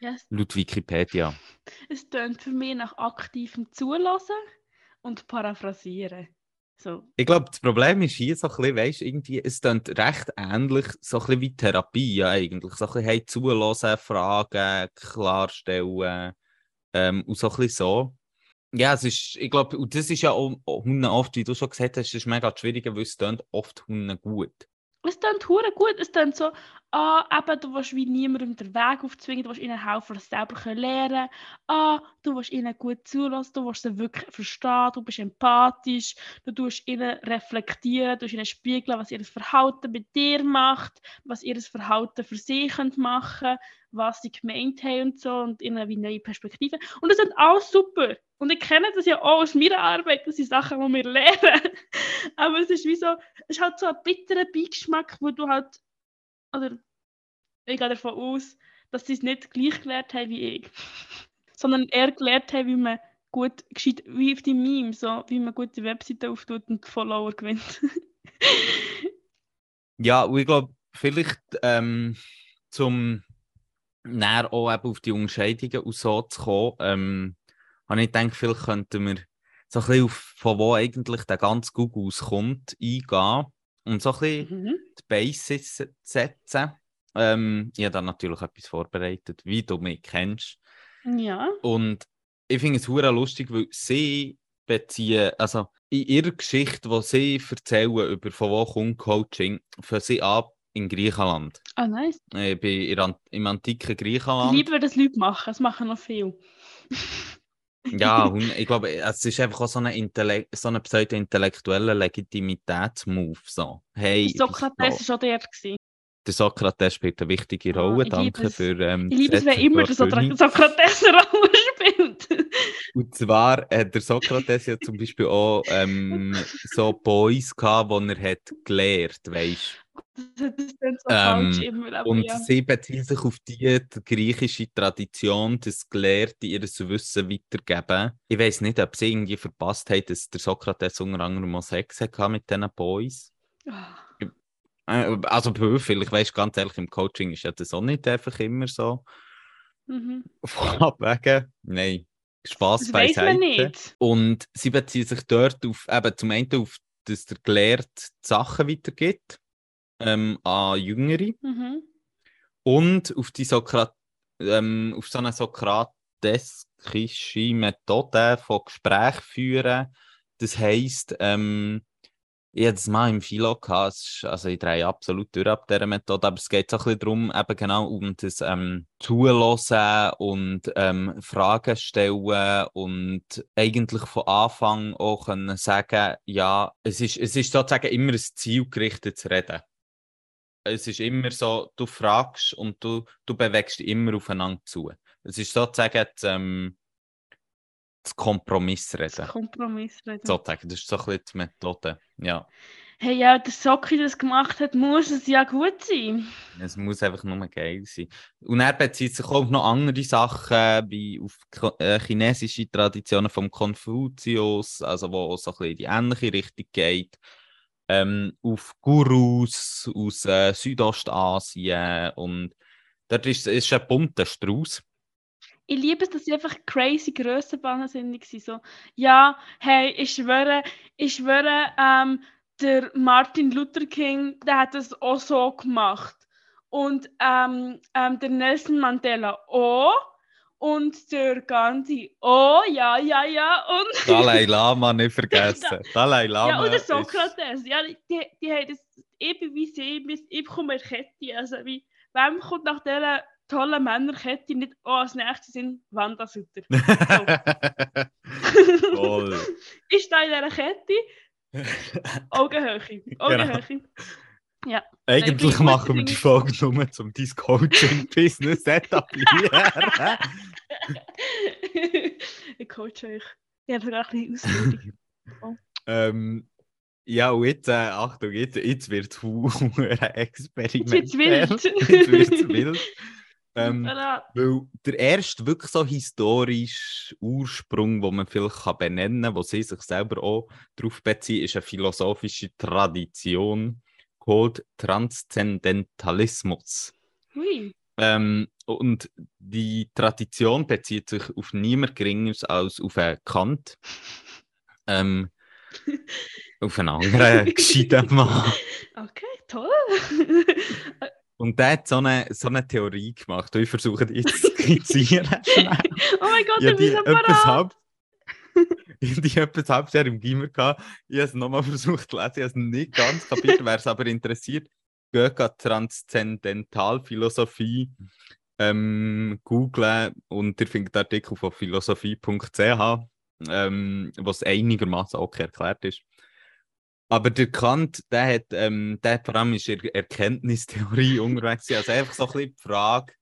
[SPEAKER 2] Yes.
[SPEAKER 3] laut Wikipedia.
[SPEAKER 2] Es tönt für mich nach aktivem Zulassen und Paraphrasieren. So.
[SPEAKER 3] Ich glaube, das Problem ist hier so ein bisschen, weißt, irgendwie, es klingt recht ähnlich, so ein bisschen wie Therapie eigentlich. So ein bisschen hey, zulassen, fragen, klarstellen ähm, und so ein bisschen so. Ja, es ist, ich glaube, und das ist ja auch, auch oft, wie du schon gesagt hast, ist mega schwierig, weil es klingt oft Hunde gut.
[SPEAKER 2] Es tönt hure gut. Es tönt so, ah, eben, du willst wie niemandem den Weg aufzwingen, du willst ihnen helfen, dass sie selber lernen können. Ah, du willst ihnen gut zulassen, du willst sie wirklich verstehen, du bist empathisch, du tust ihnen reflektieren, du tust ihnen spiegeln, was ihr Verhalten mit dir macht, was ihr Verhalten für sie könnt machen was sie gemeint haben und so und ihnen wie neue Perspektiven. Und das sind alles super. Und ich kenne das ja auch aus meiner Arbeit, das sind Sachen, die wir lernen. Aber es ist wie so, es ist halt so ein bitterer Beigeschmack, wo du halt, oder ich gehe davon aus, dass sie es nicht gleich gelernt haben wie ich, sondern eher gelernt haben, wie man gut gescheit, wie auf die Meme, so, wie man gute Webseiten auftut und Follower gewinnt.
[SPEAKER 3] Ja, und ich glaube, vielleicht ähm, zum näher auch eben auf die Unterscheidungen und so zu kommen, ähm, habe ich gedacht, vielleicht könnten wir so ein bisschen auf, von wo eigentlich der ganze Google auskommt, eingehen und so ein bisschen
[SPEAKER 2] Mhm.
[SPEAKER 3] die Basis setzen. Ähm, ich habe da natürlich etwas vorbereitet, wie du mich kennst.
[SPEAKER 2] Ja.
[SPEAKER 3] Und ich finde es hure lustig, weil sie beziehen, also in ihrer Geschichte, die sie erzählen über von wo kommt Coaching, für sie ab in Griechenland.
[SPEAKER 2] Ah, nice.
[SPEAKER 3] Ich bin in, An- im antiken Griechenland.
[SPEAKER 2] liebe, wenn das Leute machen. Das machen noch viel.
[SPEAKER 3] Ja, ich glaube, es ist einfach auch so ein, Intellekt, so ein pseudo-intellektueller Legitimitätsmove. So. Hey,
[SPEAKER 2] Sokrates
[SPEAKER 3] so-
[SPEAKER 2] war schon der. Gewesen.
[SPEAKER 3] der Sokrates spielt eine wichtige
[SPEAKER 2] Ah,
[SPEAKER 3] Rolle.
[SPEAKER 2] liebe
[SPEAKER 3] Danke
[SPEAKER 2] es.
[SPEAKER 3] für ähm,
[SPEAKER 2] Ich liebe es, wenn immer der. Sokrates eine Rolle spielt.
[SPEAKER 3] Und zwar hat der Sokrates ja zum Beispiel auch ähm, so Boys gehabt, die er hat gelehrt, weißt Ähm, Und sie beziehen sich auf die, die griechische Tradition, das Gelehrte ihr Wissen weitergeben. Ich weiß nicht, ob sie irgendwie verpasst haben, dass der Sokrates unter anderem mal Sex hatte mit diesen Boys. Äh, Also, pö, vielleicht weißt du ganz ehrlich, im Coaching ist ja das auch nicht einfach immer so.
[SPEAKER 2] mhm.
[SPEAKER 3] Von abwägen. Nein, Spaß
[SPEAKER 2] Das weiß
[SPEAKER 3] beiseite. Und sie beziehen sich dort auf, eben zum einen auf, dass der Gelehrt die Sachen weitergibt ähm, an Jüngere
[SPEAKER 2] Mhm.
[SPEAKER 3] und auf, die Sokrat ähm, auf so eine sokrateskische Methode von Gespräch führen. Das heisst, ähm, ich hatte das mal im Philo gehabt, also ich drehe absolut durch ab dieser Methode, aber es geht so ein bisschen darum, eben genau um das ähm, Zuhören und ähm, Fragen stellen und eigentlich von Anfang auch können sagen, ja, es ist, es ist sozusagen immer ein zielgerichtetes Reden. Es ist immer so, du fragst und du, du bewegst immer aufeinander zu. Es ist sozusagen das, ähm, das Kompromissreden.
[SPEAKER 2] Das Kompromiss reden.
[SPEAKER 3] Sozusagen, das ist so ein bisschen die Methode. Ja.
[SPEAKER 2] Hey, ja, der Socki das gemacht hat, muss es ja gut sein.
[SPEAKER 3] Es muss einfach nur geil sein. Und er bezieht sich auch noch andere Sachen, wie auf äh, chinesische Traditionen vom Konfuzius, also wo auch so ein bisschen in die ähnliche Richtung geht. Ähm, auf Gurus aus äh, Südostasien und dort ist, ist ein bunter Strauß.
[SPEAKER 2] Ich liebe es, dass sie einfach crazy Grössenbahnen sind. So, ja, hey, ich schwöre, ich schwöre, ähm, der Martin Luther King, der hat das auch so gemacht. Und ähm, ähm, der Nelson Mandela auch. Und der Gandhi auch, ja, ja, ja. Und
[SPEAKER 3] Dalai Lama nicht vergessen. Dalai Lama.
[SPEAKER 2] ja, und der
[SPEAKER 3] ist-
[SPEAKER 2] Sokrates. Ja, die, die haben das eben wie sie, ich bekomme eine Kette. Also, wie, wem kommt nach dieser tollen Männerkette nicht oh, als nächstes in Wanda Sutter?
[SPEAKER 3] Voll.
[SPEAKER 2] ich stehe in dieser Kette, Augenhöhe, Augenhöhe. Ja.
[SPEAKER 3] Eigentlich machen wir die. Folge nur, um dein Coaching-Business zu etablieren.
[SPEAKER 2] ich coache euch. Ich habe sogar ein bisschen Ausbildung.
[SPEAKER 3] ähm, ja, und jetzt, äh, Achtung, jetzt, jetzt wird es ein Experiment.
[SPEAKER 2] Jetzt wild.
[SPEAKER 3] wird es wild. Ähm,
[SPEAKER 2] Voilà.
[SPEAKER 3] weil der erste wirklich so historische Ursprung, den man vielleicht kann benennen kann, wo sie sich selber auch darauf beziehen, ist eine philosophische Tradition called Transzendentalismus.
[SPEAKER 2] Hui.
[SPEAKER 3] Ähm, und die Tradition bezieht sich auf niemand Geringeres als auf einen Kant. Ähm, auf einen anderen gescheiten Mann.
[SPEAKER 2] Okay, toll.
[SPEAKER 3] Und der hat so eine, so eine Theorie gemacht. Und ich versuche die zu skizzieren.
[SPEAKER 2] oh mein Gott,
[SPEAKER 3] Ja,
[SPEAKER 2] du bist
[SPEAKER 3] etwas
[SPEAKER 2] apparat.
[SPEAKER 3] Ich habe die etwas halbes Jahr im Gimmer gehabt. Ich habe es nochmal versucht zu lesen. Ich habe es nicht ganz kapiert. Wer es aber interessiert, geht an Transzendentalphilosophie ähm, googlen und ihr findet den Artikel von philosophie.ch, ähm, was einigermaßen okay erklärt ist. Aber der Kant, der hat, ähm, der vor allem ist in Erkenntnistheorie unterwegs. Also einfach so ein bisschen die Frage,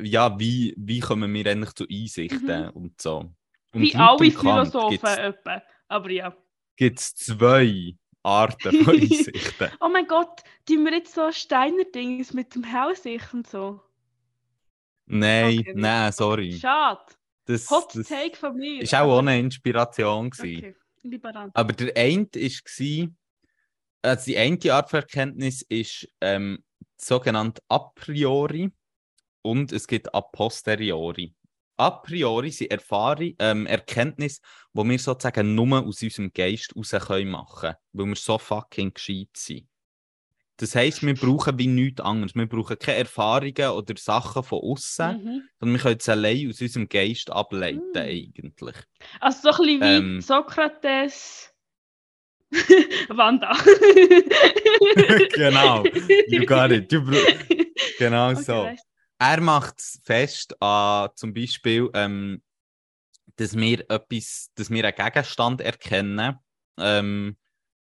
[SPEAKER 3] ja, wie, wie kommen wir eigentlich zu Einsichten
[SPEAKER 2] Mhm.
[SPEAKER 3] und so.
[SPEAKER 2] Wie alle Philosophen etwa. Aber ja.
[SPEAKER 3] gibt es zwei Arten von Einsichten.
[SPEAKER 2] Oh mein Gott, tun wir jetzt so Steiner-Dings mit dem Hellsicht und so?
[SPEAKER 3] Nein,
[SPEAKER 2] Okay,
[SPEAKER 3] nein, sorry.
[SPEAKER 2] Schade.
[SPEAKER 3] Das,
[SPEAKER 2] Hot
[SPEAKER 3] das
[SPEAKER 2] Take von mir.
[SPEAKER 3] ist auch ohne Inspiration. Gewesen.
[SPEAKER 2] Okay.
[SPEAKER 3] Aber der eine war, also die eine Art von Erkenntnis ist ähm, sogenannt a priori und es gibt a posteriori. A priori sind Erfahrung, ähm, Erkenntnisse, die wir sozusagen nur aus unserem Geist raus können machen weil wir so fucking gescheit sind. Das heisst, wir brauchen wie nichts anderes. Wir brauchen keine Erfahrungen oder Sachen von außen,
[SPEAKER 2] Mhm.
[SPEAKER 3] sondern wir können es allein aus unserem Geist ableiten,
[SPEAKER 2] Mm.
[SPEAKER 3] eigentlich.
[SPEAKER 2] Also so ein bisschen wie
[SPEAKER 3] Ähm.
[SPEAKER 2] Sokrates. Wanda.
[SPEAKER 3] Genau, you got it. Du br- Genau
[SPEAKER 2] Okay,
[SPEAKER 3] so.
[SPEAKER 2] nice.
[SPEAKER 3] Er macht es fest an zum Beispiel, ähm, dass wir etwas, dass wir einen Gegenstand erkennen. Ähm,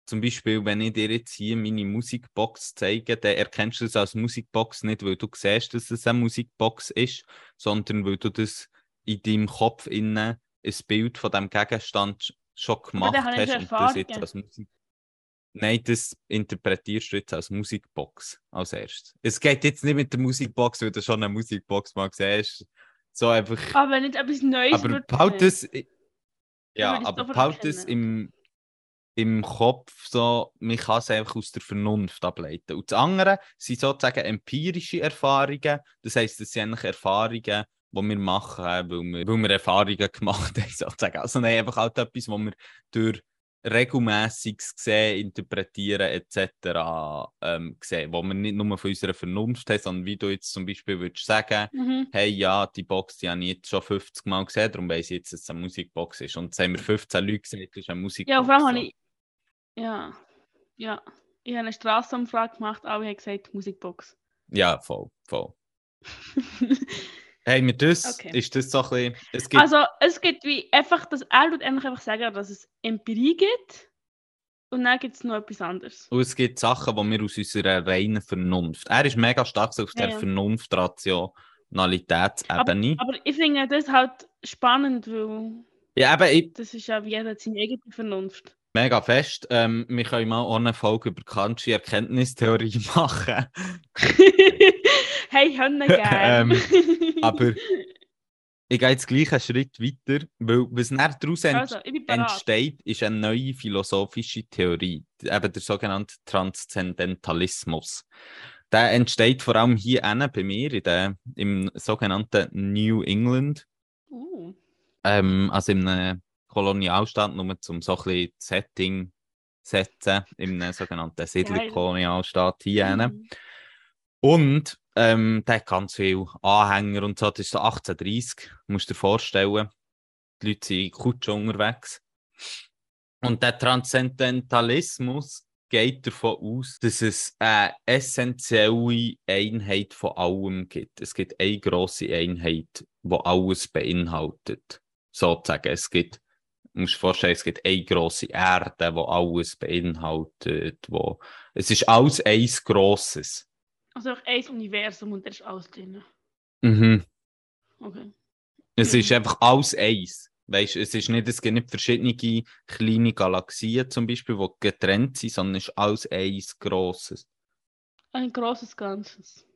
[SPEAKER 3] zum Beispiel, wenn ich dir jetzt hier meine Musikbox zeige, dann erkennst du es als Musikbox nicht, weil du siehst, dass es eine Musikbox ist, sondern weil du das in deinem Kopf innen ein Bild von dem Gegenstand sch- schon gemacht hast und das jetzt als Musik. Nein, das interpretierst du jetzt als Musikbox als erstes. Es geht jetzt nicht mit der Musikbox, weil du schon eine Musikbox mal siehst. So einfach.
[SPEAKER 2] Aber nicht etwas Neues
[SPEAKER 3] aber behalt es. Ja, aber behalt es im, im Kopf so, man kann es einfach aus der Vernunft ableiten. Und das andere sind sozusagen empirische Erfahrungen. Das heisst, das sind eigentlich Erfahrungen, die wir machen, weil wir, weil wir Erfahrungen gemacht haben, sozusagen. Also nein, einfach halt etwas, was wir durch regelmäßiges Sehen, Interpretieren etc. Ähm, sehen, wo wir nicht nur von unserer Vernunft haben, sondern wie du jetzt zum Beispiel würdest sagen,
[SPEAKER 2] Mhm.
[SPEAKER 3] hey, ja, die Box, die habe ich jetzt schon 50 Mal gesehen, darum weiss ich jetzt, dass es eine Musikbox ist. Und jetzt haben wir 15 Leute gesagt, das ist eine Musikbox.
[SPEAKER 2] Ja, vor allem habe ich. Ja. Ja. Ich habe eine Straßenumfrage gemacht, alle haben gesagt Musikbox.
[SPEAKER 3] Ja, voll, voll. Haben wir das?
[SPEAKER 2] Okay.
[SPEAKER 3] Ist das so ein bisschen... Es gibt,
[SPEAKER 2] Also, es gibt wie einfach, dass er einfach sagen, dass es Empirie gibt. Und dann gibt es noch etwas anderes.
[SPEAKER 3] und es gibt Sachen, die wir aus unserer reinen Vernunft... Er ist mega stark auf
[SPEAKER 2] Ja,
[SPEAKER 3] der
[SPEAKER 2] ja.
[SPEAKER 3] Vernunft-Rationalitätsebene.
[SPEAKER 2] Aber ich finde das halt spannend, weil
[SPEAKER 3] Ja, eben, ich,
[SPEAKER 2] das ist ja wie jeder seine eigene Vernunft.
[SPEAKER 3] Mega fest. Ähm, wir können mal eine Folge über Kantsche Erkenntnistheorie machen.
[SPEAKER 2] hey, Hönne gern.
[SPEAKER 3] Ähm, aber ich gehe jetzt gleich einen Schritt weiter, weil was daraus ent
[SPEAKER 2] also,
[SPEAKER 3] entsteht, ist eine neue philosophische Theorie, eben der sogenannte Transzendentalismus. Der entsteht vor allem hier bei mir in der, im sogenannten New England,
[SPEAKER 2] Uh.
[SPEAKER 3] ähm, also in einem Kolonialstaat, nur zum so ein bisschen das Setting setzen, in einem sogenannten Siedlungskolonialstaat hier.
[SPEAKER 2] Mhm.
[SPEAKER 3] Und ähm, der hat ganz viele Anhänger und so. Das ist so 1830, musst du dir vorstellen. Die Leute sind in Kutschen unterwegs. Und der Transzendentalismus geht davon aus, dass es eine essentielle Einheit von allem gibt. Es gibt eine grosse Einheit, die alles beinhaltet. Sozusagen. Es gibt Du musst dir vorstellen, es gibt eine grosse Erde, die alles beinhaltet. Wo... Es ist alles eins Grosses.
[SPEAKER 2] Also ein Universum und da ist alles drin.
[SPEAKER 3] Mhm.
[SPEAKER 2] Okay.
[SPEAKER 3] Es ist einfach alles eins. Weißt, es ist nicht, es gibt nicht verschiedene kleine Galaxien zum Beispiel, die getrennt sind, sondern es ist alles eins Grosses.
[SPEAKER 2] Ein großes Ganzes.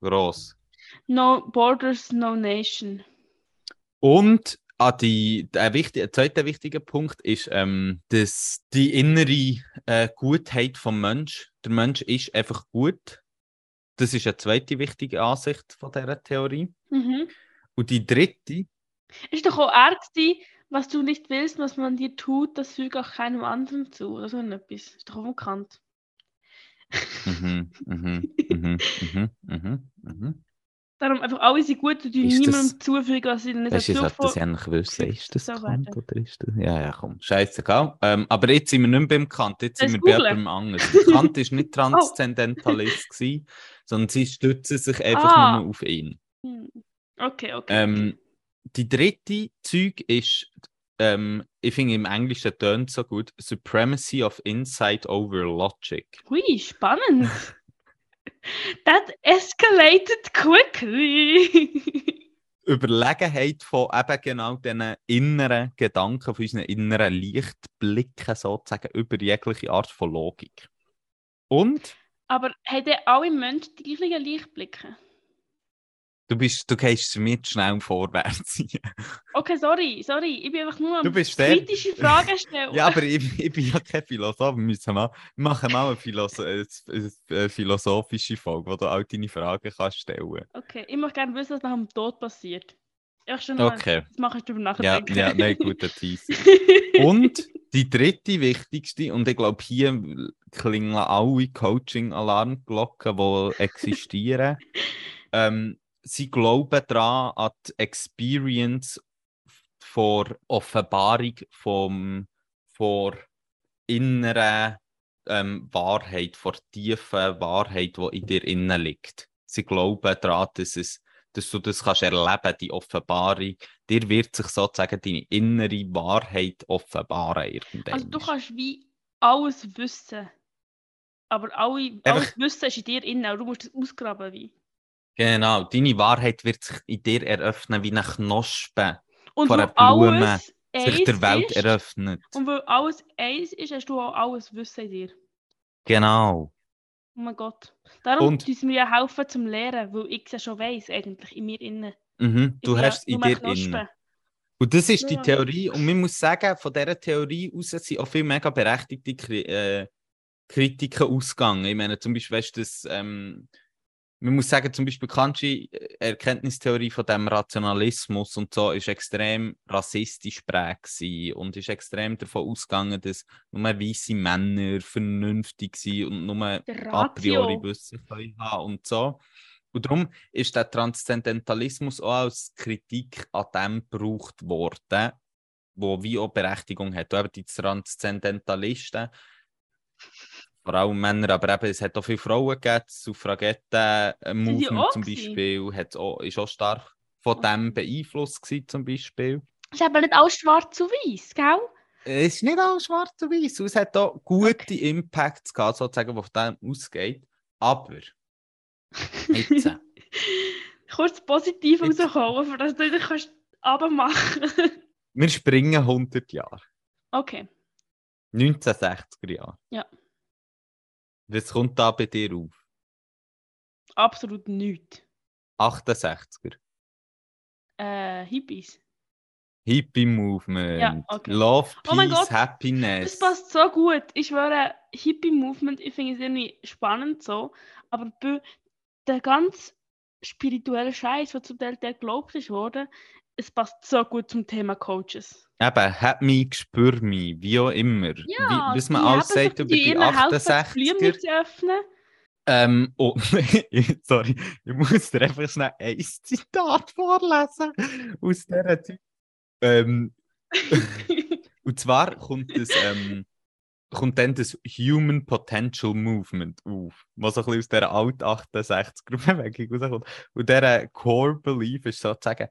[SPEAKER 3] Gross.
[SPEAKER 2] No borders, no nation.
[SPEAKER 3] Und ah, die, der, wichtige, der zweite wichtige Punkt ist, ähm, dass die innere äh, Gutheit vom Mensch. Der Mensch ist einfach gut. Das ist eine zweite wichtige Ansicht von dieser Theorie.
[SPEAKER 2] Mhm.
[SPEAKER 3] Und die dritte,
[SPEAKER 2] Ist doch auch arg was du nicht willst, was man dir tut, das füge auch keinem anderen zu. Oder so etwas. Ist doch auch bekannt.
[SPEAKER 3] mhm, mhm, mhm, mhm, mhm, mhm.
[SPEAKER 2] Darum einfach alle sind gut und
[SPEAKER 3] Ist
[SPEAKER 2] niemandem zufügen, was sie nicht
[SPEAKER 3] Weißt du,
[SPEAKER 2] dazu
[SPEAKER 3] sollte das eigentlich wissen. Ist das
[SPEAKER 2] soll
[SPEAKER 3] Kant oder ist das? Ja, ja, komm. Scheißegal. Ähm, aber jetzt sind wir nicht mehr beim Kant, jetzt sind wir bei jemandem anders. Der Kant war nicht Transzendentalist, gewesen, sondern sie stützen sich einfach
[SPEAKER 2] Ah.
[SPEAKER 3] nur auf ihn.
[SPEAKER 2] Hm. Okay, okay.
[SPEAKER 3] Ähm, die dritte Zeug ist, ähm, ich finde im Englischen tönt so gut, Supremacy of Insight over Logic.
[SPEAKER 2] Hui, spannend. That escalated quickly.
[SPEAKER 3] Überlegenheit von eben genau diesen inneren Gedanken, von unseren inneren Lichtblicken sozusagen über jegliche Art von Logik. Und
[SPEAKER 2] Aber haben alle Menschen die gleichen Lichtblicke?
[SPEAKER 3] Du bist, du gehst zu schnell vorwärts.
[SPEAKER 2] Okay, sorry, sorry. Ich bin einfach nur am kritische Fragen stellen.
[SPEAKER 3] ja, aber ich, ich bin ja kein Philosoph. Wir müssen mal, machen mal eine, Philosoph äh, eine philosophische Folge, wo du all deine Fragen kannst stellen.
[SPEAKER 2] Okay, ich möchte gerne wissen, was nach dem Tod passiert. Ich schon mal,
[SPEAKER 3] Okay.
[SPEAKER 2] das mache ich drüber
[SPEAKER 3] Ja,
[SPEAKER 2] nachdenken.
[SPEAKER 3] ja, nein, guter Teaser. Und die dritte wichtigste, und ich glaube, hier klingeln alle Coaching-Alarmglocken, die existieren. ähm, sie glauben daran, an die Experience vor Offenbarung vom, vor inneren ähm, Wahrheit, vor tiefen Wahrheit, die in dir innen liegt. Sie glauben daran, dass, es, dass du das kannst erleben, die Offenbarung. Dir wird sich sozusagen deine innere Wahrheit offenbaren irgendwann.
[SPEAKER 2] Also du kannst wie alles wissen. Aber alle, alles Wissen ist in dir innen, du musst es ausgraben wie.
[SPEAKER 3] Genau, deine Wahrheit wird sich in dir eröffnen wie eine Knospe,
[SPEAKER 2] Und
[SPEAKER 3] Von einer Blume sich der Welt
[SPEAKER 2] ist,
[SPEAKER 3] eröffnet.
[SPEAKER 2] Und weil alles eins ist, hast du auch alles Wissen in dir.
[SPEAKER 3] Genau.
[SPEAKER 2] Oh mein Gott. Darum
[SPEAKER 3] Und-
[SPEAKER 2] müssen wir ja helfen zum Lehren, weil ich es ja schon weiss, eigentlich, in mir innen.
[SPEAKER 3] Mhm, du hast
[SPEAKER 2] ja
[SPEAKER 3] in dir
[SPEAKER 2] Knospe.
[SPEAKER 3] innen. Und das ist die. Theorie. Und man muss sagen, von dieser Theorie aus sind auch viele mega berechtigte äh, Kritiken ausgegangen. Ich meine, zum Beispiel, weißt du, das, ähm, man muss sagen, zum Beispiel Kanji Erkenntnistheorie von dem Rationalismus und so ist extrem rassistisch prägt und ist extrem davon ausgegangen, dass nur weiße Männer vernünftig sind und nur a priori. Wissen haben und so. Und darum ist der Transzendentalismus auch als Kritik an dem gebraucht worden, wo wie auch Berechtigung hat. Eben die Transzendentalisten, vor allem Männer, aber eben, es hat auch viele Frauen gegeben, Suffragetten-Movement
[SPEAKER 2] auch
[SPEAKER 3] zum? Beispiel, hat auch, ist auch stark von dem
[SPEAKER 2] Okay.
[SPEAKER 3] beeinflusst gewesen, zum Beispiel.
[SPEAKER 2] Ist aber nicht alles schwarz und weiß, gell?
[SPEAKER 3] Es ist nicht alles schwarz und weiß. Es hat auch gute Impacts gehabt, sozusagen, die von dem ausgeht. Aber jetzt, äh,
[SPEAKER 2] Kurz positiv
[SPEAKER 3] Jetzt-
[SPEAKER 2] rauskommen, für das du nicht kannst abmachen.
[SPEAKER 3] wir springen 100 Jahre.
[SPEAKER 2] okay.
[SPEAKER 3] 1960er Jahre.
[SPEAKER 2] Ja.
[SPEAKER 3] Was kommt da bei dir auf?
[SPEAKER 2] Absolut nichts.
[SPEAKER 3] 68er.
[SPEAKER 2] Äh, Hippies.
[SPEAKER 3] Hippie Movement.
[SPEAKER 2] Ja, okay.
[SPEAKER 3] Love, Peace,
[SPEAKER 2] Oh mein Gott,
[SPEAKER 3] Happiness.
[SPEAKER 2] Das passt so gut. Ich schwöre, Hippie-Movement, ich finde es irgendwie spannend so, aber der ganz spirituelle Scheiß, der zum Teil der geglaubt ist worden, es passt so gut zum Thema Coaches.
[SPEAKER 3] Eben, hat mich, spür mich, wie auch immer. wie, was man alles sagt über die
[SPEAKER 2] ihren helfen, die Blumen
[SPEAKER 3] 68er.
[SPEAKER 2] zu öffnen.
[SPEAKER 3] Ähm, oh, sorry, ich muss dir einfach schnell ein Zitat vorlesen aus dieser Zeit. Ähm, und zwar kommt, das, ähm, kommt dann das Human Potential Movement auf, was so ein bisschen aus dieser alt 68er-Bewegung rauskommt. Und dieser Core Belief ist sozusagen,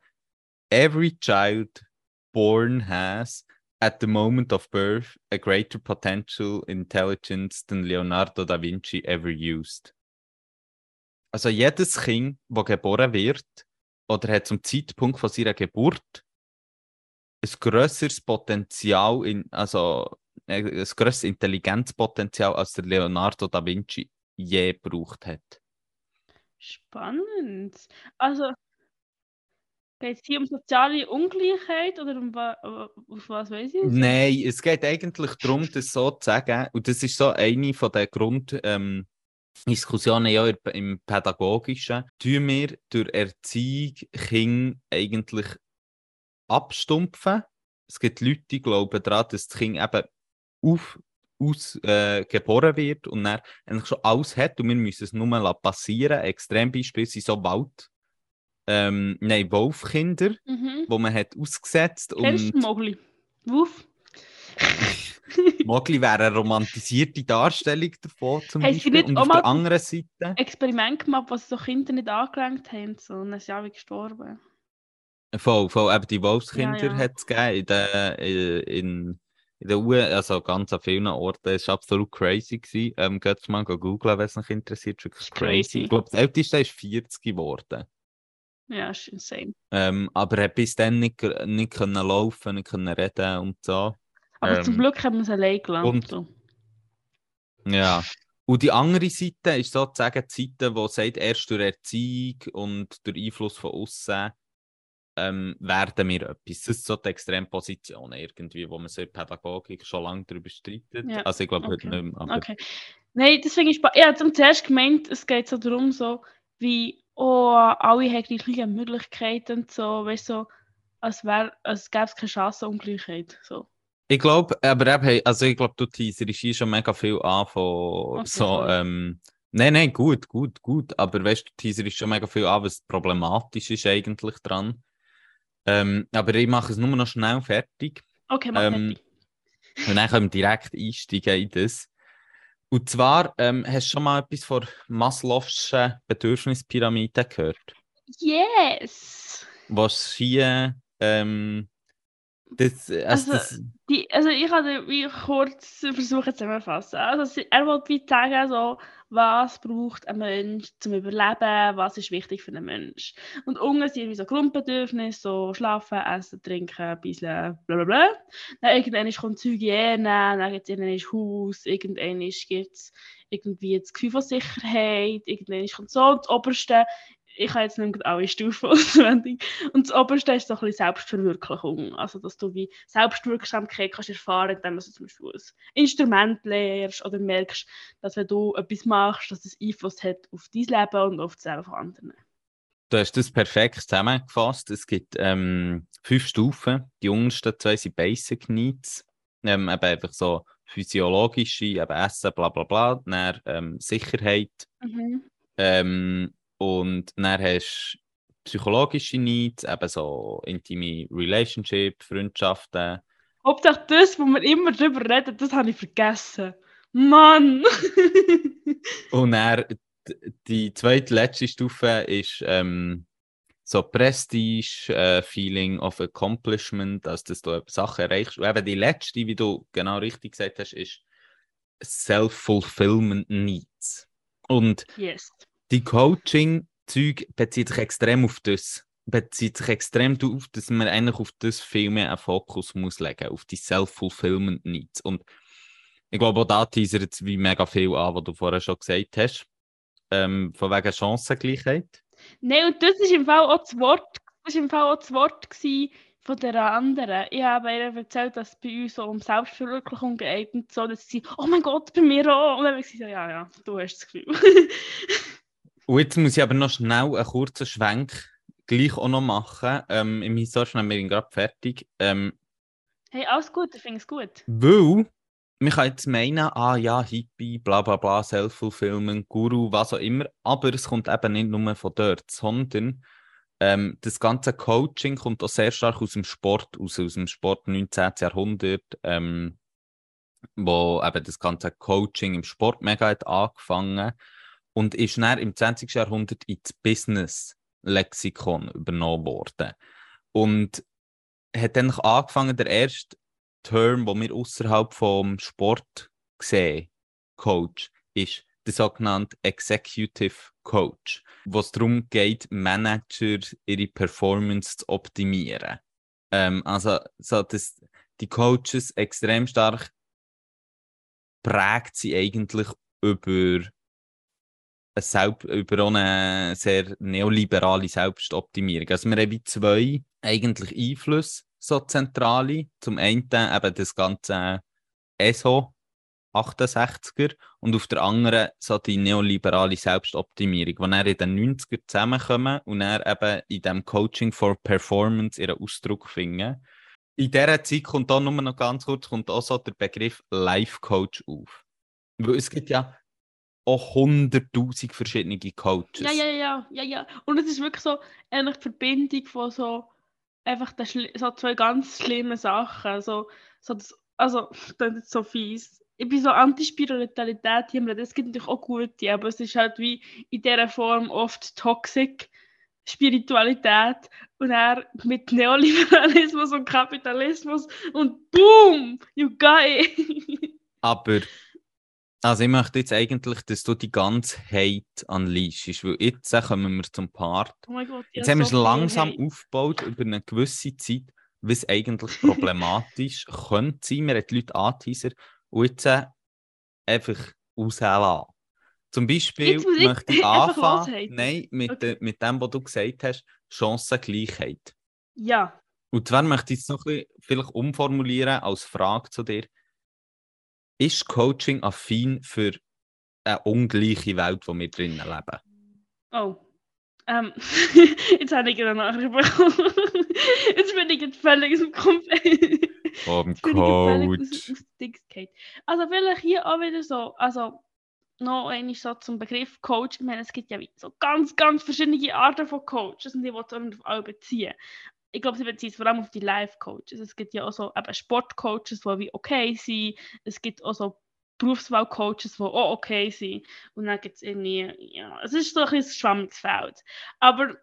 [SPEAKER 3] every child born has at the moment of birth a greater potential intelligence than Leonardo da Vinci ever used. Also jedes Kind, das geboren wird, oder hat zum Zeitpunkt von seiner Geburt ein grösseres Potenzial, in, also äh, ein grösseres Intelligenzpotenzial, als der Leonardo da Vinci je gebraucht hat.
[SPEAKER 2] Spannend. Also, geht es hier um soziale Ungleichheit oder um auf was weiß ich?
[SPEAKER 3] Nein, es geht eigentlich darum, das so zu sagen. Und das ist so eine von den Grunddiskussionen ähm, Diskussionen ja im- im Pädagogischen. Tun wir durch Erziehung Kinder eigentlich abstumpfen? Es gibt Leute, die glauben daran, dass das Kind eben auf, aus, äh, geboren wird und dann eigentlich schon alles hat und wir müssen es nur lassen passieren. Extrembeispiele sind so Wald, ähm, nein, Wolfkinder,
[SPEAKER 2] Mhm.
[SPEAKER 3] wo man hat ausgesetzt
[SPEAKER 2] Kennst
[SPEAKER 3] und
[SPEAKER 2] Mogli? Wuff?
[SPEAKER 3] Mogli wäre eine romantisierte Darstellung davon zum
[SPEAKER 2] sie
[SPEAKER 3] Beispiel. Und auf
[SPEAKER 2] mal
[SPEAKER 3] der anderen Seite,
[SPEAKER 2] Experiment gemacht, was so Kinder nicht angelangt haben. So, und dann sind alle gestorben.
[SPEAKER 3] voll, voll, eben die Wolfskinder
[SPEAKER 2] Ja, ja.
[SPEAKER 3] hat es gegeben in äh, in, in den U also ganz an vielen Orten. Es war absolut crazy. Gewesen. Ähm, Geht mal googeln, wenn es euch interessiert. Wirklich crazy. Ich glaube, das älteste ist 40 geworden.
[SPEAKER 2] Ja, ist insane.
[SPEAKER 3] Ähm, aber er bis dann nicht, nicht können laufen, nicht können reden und so.
[SPEAKER 2] Aber zum
[SPEAKER 3] Ähm,
[SPEAKER 2] Glück haben wir es allein gelassen.
[SPEAKER 3] und-
[SPEAKER 2] so.
[SPEAKER 3] Ja. Und die andere Seite ist sozusagen die Seite, die sagt, erst durch Erziehung und durch Einfluss von außen ähm, werden wir etwas. Das sind so die Extrempositionen irgendwie, wo man so in Pädagogik schon lange darüber streitet.
[SPEAKER 2] Ja,
[SPEAKER 3] Also ich glaube heute
[SPEAKER 2] okay.
[SPEAKER 3] nicht mehr. Aber
[SPEAKER 2] Okay. Nein, deswegen ist Ich habe zuerst gemeint, es geht so darum, so wie, oh, alle haben die gleichen Möglichkeiten und so, weißt du, so, als, wär, als gäbe es keine Chancenungleichheit. So.
[SPEAKER 3] Ich glaube, aber eben, also ich glaube, du teaserst hier schon mega viel an von
[SPEAKER 2] Okay,
[SPEAKER 3] so, ähm, nein, nein, gut, gut, gut, aber weißt du, du teaserst schon mega viel an, was problematisch ist eigentlich dran. Ähm, aber ich mache es nur noch schnell fertig.
[SPEAKER 2] Okay, mach
[SPEAKER 3] Ähm,
[SPEAKER 2] fertig.
[SPEAKER 3] Und dann können wir direkt einsteigen in das. Und zwar, ähm, hast du schon mal etwas von Maslow'schen Bedürfnispyramide gehört?
[SPEAKER 2] Yes!
[SPEAKER 3] Was hier, ähm, das, also,
[SPEAKER 2] Also,
[SPEAKER 3] das,
[SPEAKER 2] Die, also ich habe wie kurz versuchen zusammenzufassen. Also er wollte sagen, so, was braucht ein Mensch zum Überleben, was ist wichtig für einen Mensch. Und unten sind wie so Grundbedürfnisse, so schlafen, essen, trinken, ein bisschen bla bla bla. Dann irgendwann kommt Hygiene, dann gibt es irgendwann Haus, irgendwann gibt es irgendwie das Gefühl von Sicherheit, irgendwann kommt so und das Oberste, ich habe jetzt nicht mehr alle Stufen auswendig, und das Oberste ist so ein bisschen Selbstverwirklichung. Also, dass du wie Selbstwirksamkeit kannst erfahren, indem du zum Beispiel ein Instrument lernst oder merkst, dass wenn du etwas machst, dass es Einfluss hat auf dein Leben und auf das Leben von anderen.
[SPEAKER 3] du hast das perfekt zusammengefasst. Es gibt ähm, fünf Stufen. Die untersten zwei sind Basic Needs. Ähm, eben einfach so physiologische, eben Essen, bla bla bla. Dann ähm, Sicherheit,
[SPEAKER 2] Mhm.
[SPEAKER 3] Ähm, und dann hast du psychologische Needs, eben so intime Relationship, Freundschaften.
[SPEAKER 2] Hauptsache das, wo wir immer drüber reden, das habe ich vergessen. Mann!
[SPEAKER 3] Und dann die zweite, letzte Stufe ist ähm, so Prestige, äh, Feeling of Accomplishment, also dass du Sachen erreichst. Und eben die letzte, wie du genau richtig gesagt hast, ist Self-Fulfillment Needs. Und
[SPEAKER 2] yes.
[SPEAKER 3] Die Coaching-Zeug bezieht sich extrem auf das. Bezieht sich extrem darauf, dass man eigentlich auf das viel mehr einen Fokus muss legen, auf die Self-Fulfillment Needs. Und ich glaube, auch da teasert wie mega viel an, was du vorher schon gesagt hast. Ähm, von wegen Chancengleichheit.
[SPEAKER 2] Nein, und das ist im Fall auch das Wort, das im Fall auch das Wort von der anderen. Ich habe ihr erzählt, dass es bei uns so um Selbstverwirklichung geht und so, dass sie, oh mein Gott, bei mir auch. Und dann habe ich gesagt, ja, ja, du hast das Gefühl.
[SPEAKER 3] Und jetzt muss ich aber noch schnell einen kurzen Schwenk gleich auch noch machen. Ähm, Im Historischen haben wir ihn gerade fertig. Ähm,
[SPEAKER 2] hey, alles gut, ich finde es gut.
[SPEAKER 3] Weil, man kann jetzt meinen, ah ja, Hippie, bla bla bla, Self-Fulfillment, Guru, was auch immer, aber es kommt eben nicht nur von dort, sondern ähm, das ganze Coaching kommt auch sehr stark aus dem Sport, aus, aus dem Sport 19. Jahrhundert, ähm, wo eben das ganze Coaching im Sport mega hat angefangen und ist dann im 20. Jahrhundert ins Business-Lexikon übernommen worden. Und hat dann angefangen, der erste Term, den wir außerhalb vom Sport sehen, Coach, ist der sogenannte Executive Coach, wo es darum geht, Manager ihre Performance zu optimieren. Ähm, also, so, dass die Coaches extrem stark prägt sie eigentlich über, eine Selb über eine sehr neoliberale Selbstoptimierung. Also wir haben zwei eigentlich Einflüsse, so zentrale. Zum einen eben das ganze ESO 68er und auf der anderen so die neoliberale Selbstoptimierung, die dann in den 90er zusammenkommen und dann eben in dem Coaching for Performance ihren Ausdruck finden. In dieser Zeit kommt auch nur noch ganz kurz kommt auch so der Begriff Life Coach auf. Weil es gibt ja auch hunderttausend verschiedene Coaches.
[SPEAKER 2] Ja, ja, ja, ja, ja. Und es ist wirklich so eine Verbindung von so einfach so zwei ganz schlimmen Sachen. So, so das, also, das ist so fies. Ich bin so Antispiritualität hier, das gibt natürlich auch gute, aber es ist halt wie in dieser Form oft toxic Spiritualität und er mit Neoliberalismus und Kapitalismus und boom, you got it.
[SPEAKER 3] Aber also ich möchte jetzt eigentlich, dass du die ganze Hate unleashst, weil jetzt äh, kommen wir zum Part.
[SPEAKER 2] oh mein Gott,
[SPEAKER 3] Jetzt haben wir es
[SPEAKER 2] so
[SPEAKER 3] langsam
[SPEAKER 2] Hate.
[SPEAKER 3] aufgebaut über eine gewisse Zeit, was eigentlich problematisch könnte sein. Wir haben die Leute angeteasert und jetzt äh, einfach rauslassen. Zum Beispiel
[SPEAKER 2] ich
[SPEAKER 3] möchte ich anfangen, nein, mit,
[SPEAKER 2] Okay.
[SPEAKER 3] de, mit dem, was du gesagt hast, Chancengleichheit.
[SPEAKER 2] Ja,
[SPEAKER 3] Und zwar möchte ich es noch ein bisschen vielleicht umformulieren als Frage zu dir. Ist Coaching affin für eine ungleiche Welt, in wir drinnen leben?
[SPEAKER 2] Oh. Ähm, jetzt habe ich eine Nachricht bekommen. jetzt bin ich jetzt völlig aus dem aus,
[SPEAKER 3] Coach.
[SPEAKER 2] aus dem Dings gefallen. Also vielleicht hier auch wieder so, also noch einmal so zum Begriff Coach. Ich meine, es gibt ja so ganz, ganz verschiedene Arten von Coaches und die wollen es auch nicht auf alle beziehen. Ich glaube, sie beziehen es vor allem auf die Life-Coaches. Es gibt ja auch so eben Sport-Coaches, die okay sind. Es gibt auch so Berufswahl-Coaches, die auch okay sind. Und dann gibt es irgendwie, ja, es ist so ein bisschen schwammiges Feld. Aber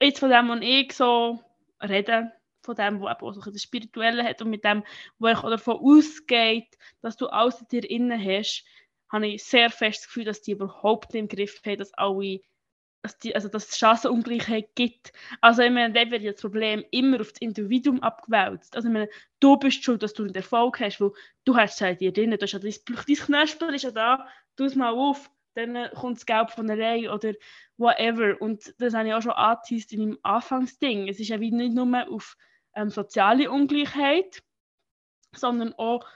[SPEAKER 2] jetzt von dem, was ich so rede, von dem, eben auch so das Spirituelle hat und mit dem, wo ich davon ausgeht, dass du alles in dir innen hast, habe ich sehr fest das Gefühl, dass die überhaupt nicht im Griff haben, dass alle, dass, die, also dass es Chancenungleichheit gibt. Also ich meine, da wird das Problem immer auf das Individuum abgewälzt. Also ich meine, du bist schuld, dass du einen Erfolg hast, weil du hast es halt dir drin, du hast ja dein, dein Knöspel ist ja da, tu es mal auf, dann kommt das Gelb von der Reihe oder whatever. Und das habe ich auch schon angeteased in meinem Anfangsding. Es ist ja wie nicht nur auf ähm, soziale Ungleichheit, sondern auch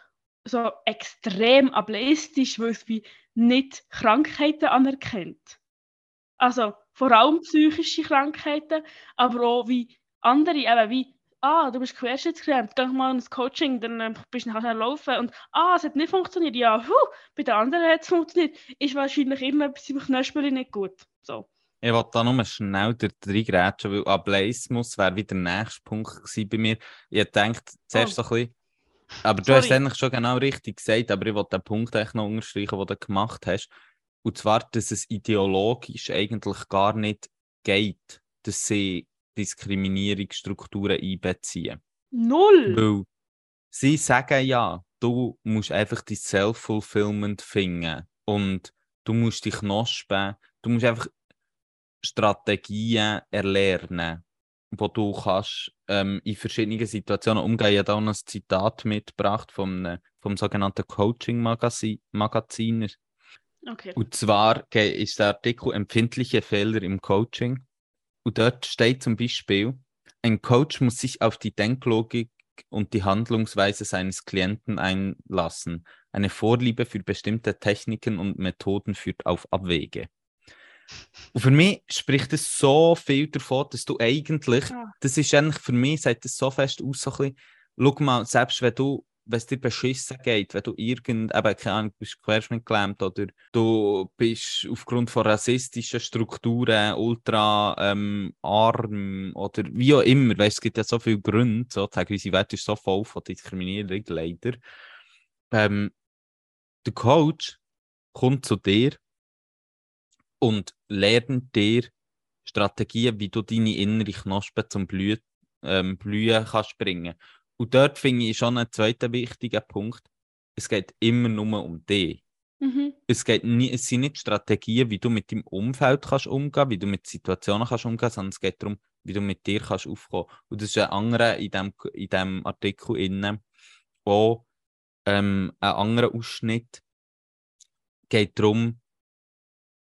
[SPEAKER 2] so extrem ableistisch, weil es wie nicht Krankheiten anerkennt. Also vor allem psychische Krankheiten, aber auch wie andere, eben wie, ah, du bist querschnittsgelähmt, geh mal ins Coaching, dann ähm, bist du nachher laufen und ah, es hat nicht funktioniert, ja, huh, bei den anderen hat es funktioniert, ist wahrscheinlich immer etwas im Knöspel nicht gut. So.
[SPEAKER 3] Ich wollte da nur schnell durch reingrätschen, weil Ableismus wäre wieder der nächste Punkt gewesen bei mir. Ich denke zuerst
[SPEAKER 2] Oh.
[SPEAKER 3] so ein bisschen, aber du hast
[SPEAKER 2] Sorry.
[SPEAKER 3] eigentlich schon genau richtig gesagt, aber ich wollte den Punkt eigentlich noch unterstreichen, den du gemacht hast. Und zwar, dass es ideologisch eigentlich gar nicht geht, dass sie Diskriminierungsstrukturen einbeziehen.
[SPEAKER 2] Null!
[SPEAKER 3] Weil sie sagen ja, du musst einfach dein Self-Fulfillment finden und du musst dich knospen, du musst einfach Strategien erlernen, wo du kannst ähm, in verschiedenen Situationen umgehen. Ich habe da noch ein Zitat mitgebracht vom, vom sogenannten Coaching-Magazin.
[SPEAKER 2] Okay.
[SPEAKER 3] Und zwar ist der Artikel Empfindliche Fehler im Coaching. Und dort steht zum Beispiel, ein Coach muss sich auf die Denklogik und die Handlungsweise seines Klienten einlassen. Eine Vorliebe für bestimmte Techniken und Methoden führt auf Abwege. Und für mich spricht es so viel davon, dass du eigentlich,
[SPEAKER 2] Ja.
[SPEAKER 3] das ist eigentlich für mich, sagt das so fest aus, so ein bisschen, schau mal, selbst wenn du, wenn es dir beschissen geht, wenn du irgend, eben, keine Ahnung, bist querschnittgelähmt oder du bist aufgrund von rassistischen Strukturen ultra ähm, arm oder wie auch immer, weißt, es gibt ja so viele Gründe, sozusagen, unsere Welt ist so voll von Diskriminierung, leider. Ähm, der Coach kommt zu dir und lernt dir Strategien, wie du deine innere Knospe zum Blühen, ähm, Blühen kannst bringen. Und dort finde ich schon einen zweiten wichtigen Punkt. Es geht immer nur um dich.
[SPEAKER 2] Mhm.
[SPEAKER 3] Es, geht nie, es sind nicht Strategien, wie du mit deinem Umfeld kannst umgehen wie du mit Situationen kannst umgehen sondern es geht darum, wie du mit dir kannst aufkommen Und das ist ein anderer in dem, in dem Artikel innen, auch ähm, ein anderer Ausschnitt geht darum,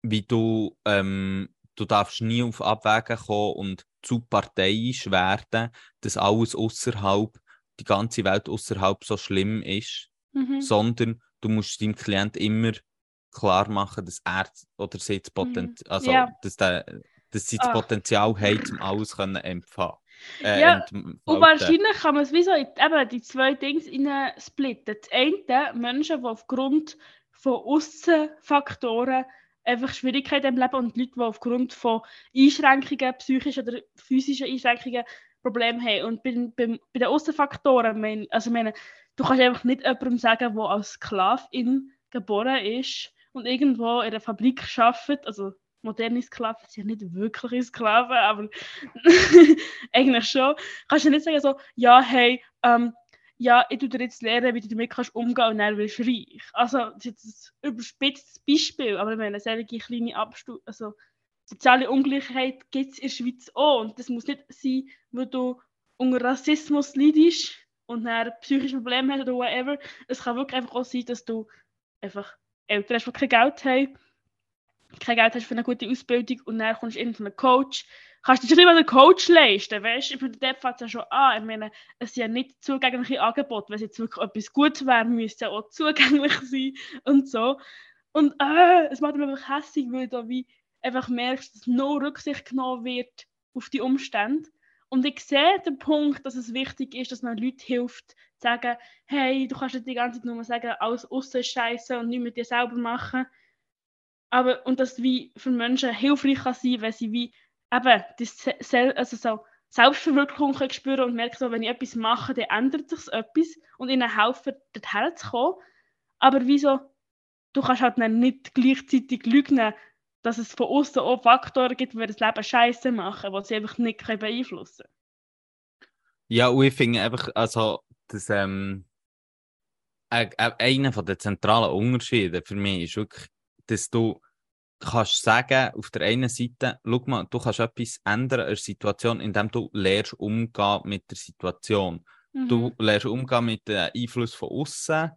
[SPEAKER 3] wie du, ähm, du darfst nie auf Abwägen kommen und zu parteiisch werden, dass alles außerhalb, die ganze Welt außerhalb so schlimm ist,
[SPEAKER 2] Mhm.
[SPEAKER 3] sondern du musst deinem Klient immer klar machen, dass er oder sie das Potenzial, also
[SPEAKER 2] Ja.
[SPEAKER 3] dass, der, dass sie das
[SPEAKER 2] Ah.
[SPEAKER 3] Potenzial haben, um alles können empfangen. Äh,
[SPEAKER 2] Ja,
[SPEAKER 3] entfalten.
[SPEAKER 2] Und wahrscheinlich kann man es wie so in eben die zwei Dinge rein splitten. Das eine, Menschen, die aufgrund von Aussenfaktoren einfach Schwierigkeiten im Leben und Leute, die aufgrund von Einschränkungen, psychischen oder physischen Einschränkungen Probleme haben. Und bei, beim- bei den Aussenfaktoren, mein, also meine, du kannst einfach nicht jemandem sagen, der als Sklavin geboren ist und irgendwo in einer Fabrik arbeitet, also moderne Sklaven sind ja nicht wirkliche Sklaven, aber eigentlich schon, kannst du nicht sagen so, ja, hey, ähm, ja, ich tue dir jetzt lernen, wie du damit kannst umgehen und dann wirst du reich. Also, das ist jetzt ein überspitztes Beispiel, aber ich meine, solche kleine Abstu also soziale Ungleichheit gibt es in der Schweiz auch und das muss nicht sein, weil du unter Rassismus leidest und dann psychische Probleme hast oder whatever. Es kann wirklich einfach auch sein, dass du einfach Eltern hast, die kein Geld haben, kein Geld hast für eine gute Ausbildung und dann kommst du irgendeinen Coach, kannst du dir nicht mal einen Coach leisten, weißt du? Ich meine, dort fängt es ja schon an. Ich meine, es sind ja nicht zugängliche Angebote, wenn es jetzt wirklich etwas Gutes wäre, müsste ja auch zugänglich sein und so. Und äh, es macht mich einfach hässlich, weil du wie einfach merkst, dass nur Rücksicht genommen wird auf die Umstände. Und ich sehe den Punkt, dass es wichtig ist, dass man Leuten hilft, zu sagen, hey, du kannst nicht die ganze Zeit nur sagen, alles aussen scheiße und nicht mit dir selber machen. Aber, und dass wie für Menschen hilfreich kann sein, wenn sie wie eben das also so Selbstverwirklichung können spüren und merken, so, wenn ich etwas mache, dann ändert sich etwas und ihnen helfen, dorthin zu kommen. Aber wieso, du kannst halt nicht gleichzeitig lügen, dass es von außen auch Faktoren gibt, die das Leben scheiße machen, die sie einfach nicht können beeinflussen
[SPEAKER 3] Ja, und ich finde einfach, also, dass, ähm, äh, äh, einer der zentralen Unterschiede für mich ist wirklich, dass du kannst sagen, auf der einen Seite, schau mal, du kannst etwas ändern der Situation, indem du lernst umgehen mit der Situation.
[SPEAKER 2] können.
[SPEAKER 3] Du lernst umgehen mit dem Einfluss von außen.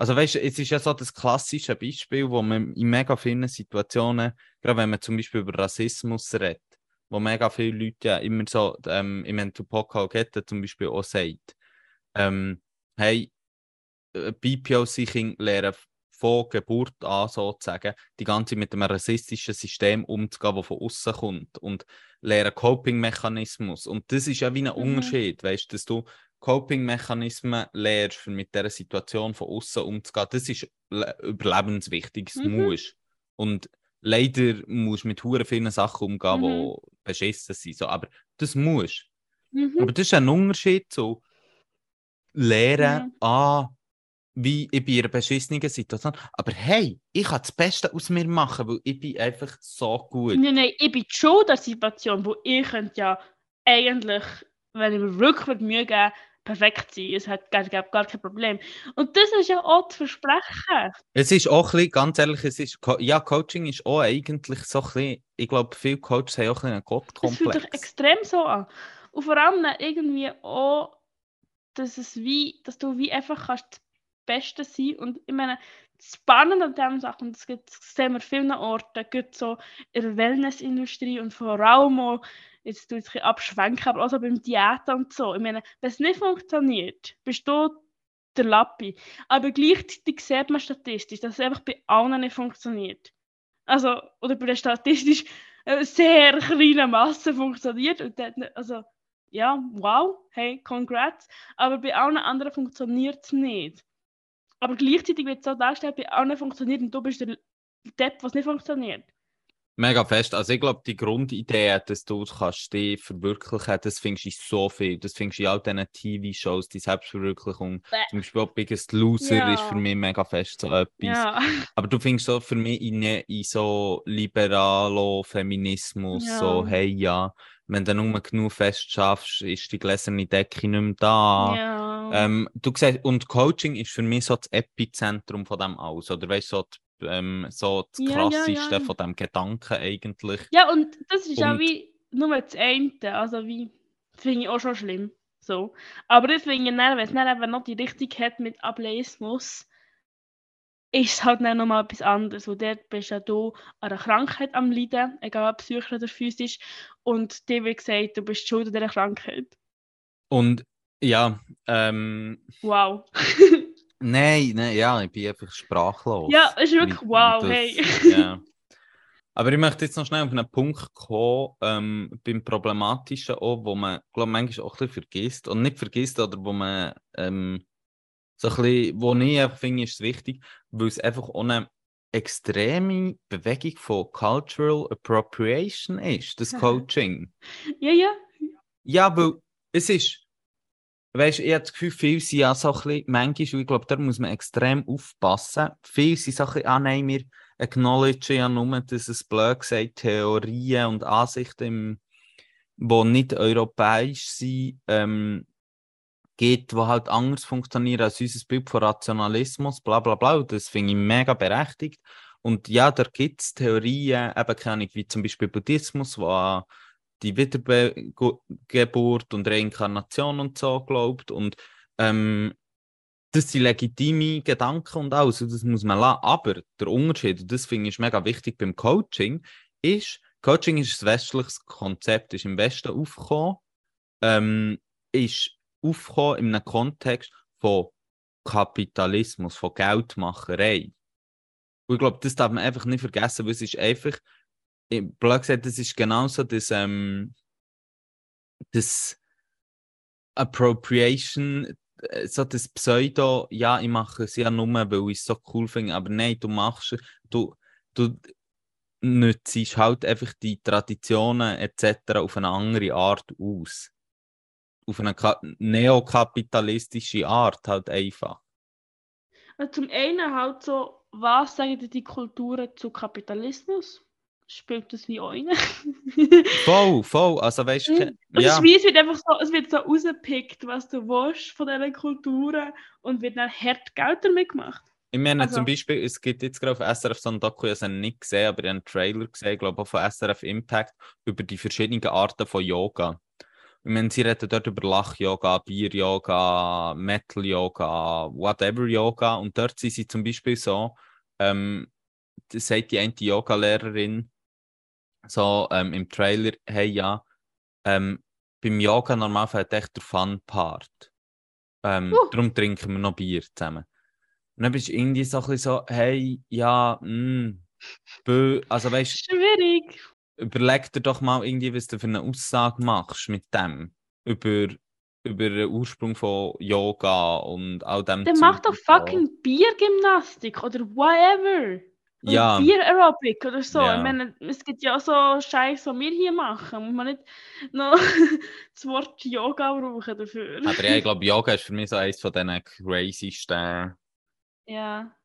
[SPEAKER 3] Also weißt du, es ist ja so das klassische Beispiel, wo man in mega vielen Situationen, gerade wenn man zum Beispiel über Rassismus redet, wo mega viele Leute ja immer so, ähm, im Entupoko Gette zum Beispiel auch sagt, ähm, hey, äh, BPOC-Kinder lernen von Geburt an sozusagen die ganze Zeit mit einem rassistischen System umzugehen, das von außen kommt und lernen Coping-Mechanismus. Und das ist ja wie ein
[SPEAKER 2] Mhm.
[SPEAKER 3] Unterschied, weißt du, dass du Coping-Mechanismen lernst, für mit dieser Situation von außen umzugehen. Das ist le- überlebenswichtig, das
[SPEAKER 2] Mhm.
[SPEAKER 3] musst. Und leider musst du mit hure vielen Sachen umgehen,
[SPEAKER 2] Mhm.
[SPEAKER 3] die beschissen sind. So, aber das musst.
[SPEAKER 2] Mhm.
[SPEAKER 3] Aber das ist ein Unterschied zu lernen,
[SPEAKER 2] Mhm.
[SPEAKER 3] ah, wie ich bin in einer beschissenen Situation. Aber hey, ich kann das Beste aus mir machen, weil ich bin einfach so gut.
[SPEAKER 2] Nein, nein, ich bin schon in der Situation, wo ich könnte ja eigentlich, wenn ich mir wirklich Mühe gebe, perfekt sein. Es hat gar, gar, gar kein Problem. Und das ist ja auch das Versprechen.
[SPEAKER 3] Es ist auch ein bisschen, ganz ehrlich, es ist, ja, Coaching ist auch eigentlich so ein bisschen, ich glaube, viele Coaches haben auch ein einen
[SPEAKER 2] Es fühlt sich
[SPEAKER 3] Gottkomplex.
[SPEAKER 2] extrem so an. Und vor allem irgendwie auch, dass, es wie, dass du wie einfach kannst das Beste sein Und ich meine, das Spannende an diesen Sachen, das, gibt, das sehen wir an vielen Orten, gibt so in der Wellnessindustrie und vor allem auch, jetzt tue ich abschwenken, aber auch so beim Diäten und so. Ich meine, wenn es nicht funktioniert, bist du der Lappi. Aber gleichzeitig sieht man statistisch, dass es einfach bei allen nicht funktioniert. Also, oder bei der statistisch äh, sehr kleinen Masse funktioniert. Und dann, also, ja, wow, hey, congrats. Aber bei allen anderen funktioniert es nicht. Aber gleichzeitig wird es so dargestellt, bei allen funktioniert und du bist der Depp, was nicht funktioniert.
[SPEAKER 3] Mega fest. Also ich glaube, die Grundidee, dass du kannst dich verwirklichen, das findest du so viel. Das findest du in all diesen TV-Shows, die Selbstverwirklichung.
[SPEAKER 2] Bäh.
[SPEAKER 3] Zum Beispiel auch Biggest Loser
[SPEAKER 2] Ja.
[SPEAKER 3] ist für mich mega fest so etwas.
[SPEAKER 2] Ja,
[SPEAKER 3] Aber du findest so für mich in, in so Liberalo Feminismus,
[SPEAKER 2] Ja.
[SPEAKER 3] so, hey ja, wenn du nur genug fest schaffst, ist die gläserne Decke nicht mehr da.
[SPEAKER 2] ja.
[SPEAKER 3] Ähm, du siehst, und Coaching ist für mich so das Epizentrum von dem alles. Oder weißt du, so, die- ähm, so das
[SPEAKER 2] Ja,
[SPEAKER 3] Krasseste
[SPEAKER 2] ja.
[SPEAKER 3] von dem Gedanken eigentlich.
[SPEAKER 2] ja, und das ist auch
[SPEAKER 3] Und-
[SPEAKER 2] wie nur das eine. Also wie, finde ich auch schon schlimm. So. Aber ich finde, dann, wenn es dann eben noch die Richtung hat mit Ableismus, ist es halt dann nochmal etwas anderes. Und dort bist ja du an einer Krankheit am Leiden, egal ob psychisch oder physisch. Und dir wird gesagt, du bist schuld an dieser Krankheit.
[SPEAKER 3] Und ja, ähm,
[SPEAKER 2] Wow.
[SPEAKER 3] nein, nein, ja, ich bin einfach sprachlos.
[SPEAKER 2] ja, ist wirklich
[SPEAKER 3] Wie-
[SPEAKER 2] wow,
[SPEAKER 3] das-
[SPEAKER 2] hey.
[SPEAKER 3] Ja. Aber ich möchte jetzt noch schnell auf einen Punkt kommen, ähm, beim Problematischen auch, wo man, glaube manchmal auch ein bisschen vergisst. Und nicht vergisst, oder wo man, ähm, so ein bisschen, wo ich einfach finde, ist es wichtig, weil es einfach auch eine extreme Bewegung von Cultural Appropriation ist, das Coaching.
[SPEAKER 2] ja, ja.
[SPEAKER 3] Ja, weil es ist, weißt du, ich habe das Gefühl, viele sind ja so ein bisschen, manchmal, und ich glaube, da muss man extrem aufpassen. Viele sind so ein bisschen, ah nein, wir acknowledgen ja nur, dass es blöd gesagt Theorien und Ansichten, im, die nicht europäisch sind, ähm, gibt, die halt anders funktionieren als unser Bild von Rationalismus, bla bla bla. Das finde ich mega berechtigt. Und ja, da gibt es Theorien, eben keine wie zum Beispiel Buddhismus, wo die Wiedergeburt und Reinkarnation und so glaubt. Und ähm, das sind legitime Gedanken und alles, und das muss man lassen. Aber der Unterschied, und das finde ich mega wichtig beim Coaching, ist, Coaching ist ein westliches Konzept, ist im Westen aufgekommen, ähm, ist aufgekommen in einem Kontext von Kapitalismus, von Geldmacherei. Und ich glaube, das darf man einfach nicht vergessen, weil es ist einfach, blöd gesagt, das ist genauso das, ähm, das Appropriation, äh, so das Pseudo, ja, ich mache es ja nur, weil ich es so cool finde, aber nein, du machst, du, du nützt halt einfach die Traditionen etc. auf eine andere Art aus. Auf eine ka- neokapitalistische Art halt einfach.
[SPEAKER 2] Also zum einen halt so, was sagen die Kulturen zu Kapitalismus? Spielt das wie eine?
[SPEAKER 3] Voll, voll, also weißt du,
[SPEAKER 2] Es,
[SPEAKER 3] ja.
[SPEAKER 2] wie, es wird einfach so, es wird so rausgepickt, was du willst von diesen Kulturen und wird dann hart Geld damit gemacht.
[SPEAKER 3] Ich meine
[SPEAKER 2] Also-
[SPEAKER 3] zum Beispiel, es gibt jetzt gerade auf SRF so ein Doku, ich habe es nicht gesehen, aber ich habe einen Trailer gesehen, glaube ich, von SRF Impact, über die verschiedenen Arten von Yoga. Ich meine, sie reden dort über Lach-Yoga, Bier-Yoga, Metal-Yoga, whatever-Yoga. Und dort sind sie zum Beispiel so, ähm, das sagt die eine Yoga-Lehrerin so ähm, im Trailer, hey ja, ähm, beim Yoga normalerweise hat echt der Fun-Part. Ähm,
[SPEAKER 2] Uh.
[SPEAKER 3] Darum trinken wir noch Bier zusammen. Und dann bist du irgendwie so ein bisschen so, hey, ja, mh, bö, also weißt
[SPEAKER 2] Schwierig.
[SPEAKER 3] Überleg dir doch mal irgendwie, was du für eine Aussage machst mit dem. Über, über den Ursprung von Yoga und all dem
[SPEAKER 2] Dann
[SPEAKER 3] Zeug
[SPEAKER 2] mach doch
[SPEAKER 3] und so.
[SPEAKER 2] fucking Biergymnastik oder whatever. Oder
[SPEAKER 3] Ja,
[SPEAKER 2] Bier-Aerobic oder so.
[SPEAKER 3] Ja.
[SPEAKER 2] Ich meine, es gibt ja auch so Scheiß, was wir hier machen. Muss man nicht noch das Wort Yoga brauchen dafür.
[SPEAKER 3] aber ja, ich glaube, Yoga ist für mich so eines von diesen crazysten.
[SPEAKER 2] ja.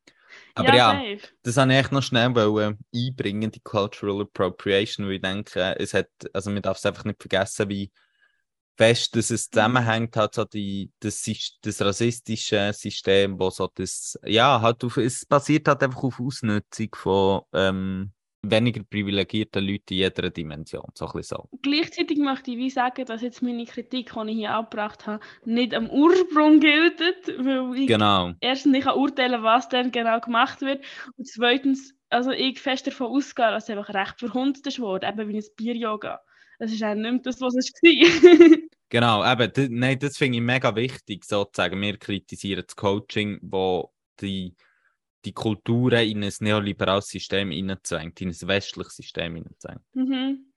[SPEAKER 3] Aber ja,
[SPEAKER 2] safe.
[SPEAKER 3] das habe ich echt noch schnell wollen einbringen, die Cultural Appropriation, weil ich denke, es hat, also man darf es einfach nicht vergessen, wie fest dass es zusammenhängt hat, so die, das, das rassistische System, wo so das, ja, halt auf, es basiert halt einfach auf Ausnutzung von ähm, weniger privilegierten Leuten in jeder Dimension, so ein so.
[SPEAKER 2] Gleichzeitig möchte ich wie sagen, dass jetzt meine Kritik, die ich hier abgebracht habe, nicht am Ursprung gilt, weil ich
[SPEAKER 3] Genau,
[SPEAKER 2] erstens nicht kann urteilen was dann genau gemacht wird und zweitens, also ich fest davon ausgehe, dass es einfach recht verhunzt ist worden, eben wie ein Bier-Yoga. Es ist auch nicht mehr das, was es war.
[SPEAKER 3] genau, eben, nein, das finde ich mega wichtig, sozusagen, wir kritisieren das Coaching, wo die die Kulturen in ein neoliberales System hineinzwängt, in ein westliches System hineinzwängt.
[SPEAKER 2] Mhm.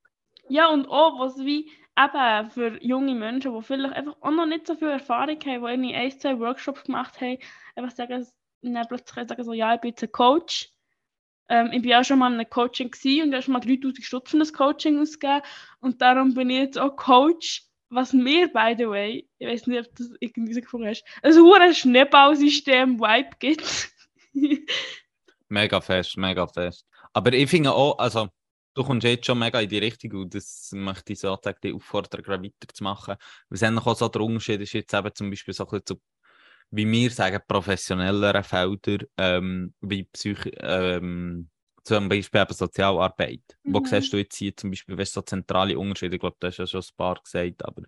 [SPEAKER 2] Ja, und auch, was wie eben für junge Menschen, die vielleicht einfach auch noch nicht so viel Erfahrung haben, die irgendwie ein, zwei Workshops gemacht haben, einfach sagen, plötzlich sagen so, ja, ich bin jetzt ein Coach. Ähm, ich war auch schon mal in einem Coaching und ich habe schon mal 3000 Stutz für das Coaching ausgegeben und darum bin ich jetzt auch Coach. Was mir, by the way, ich weiß nicht, ob das irgendwie so gefunden hast, ein hohes Schneeballsystem-Vibe gibt.
[SPEAKER 3] Mega fest, mega fest. Aber ich finde auch, also, du kommst jetzt schon mega in die Richtung und das möchte ich sozusagen dich auffordern, gerade weiterzumachen. Es eigentlich auch so der Unterschied ist jetzt eben zum Beispiel so ein bisschen zu, wie wir sagen, professionelleren Felder, ähm, wie Psych ähm, zum Beispiel eben Sozialarbeit. Wo
[SPEAKER 2] Mhm.
[SPEAKER 3] siehst du jetzt hier zum Beispiel, weißt, so zentrale Unterschiede? Ich glaube, du hast ja schon ein paar gesagt, aber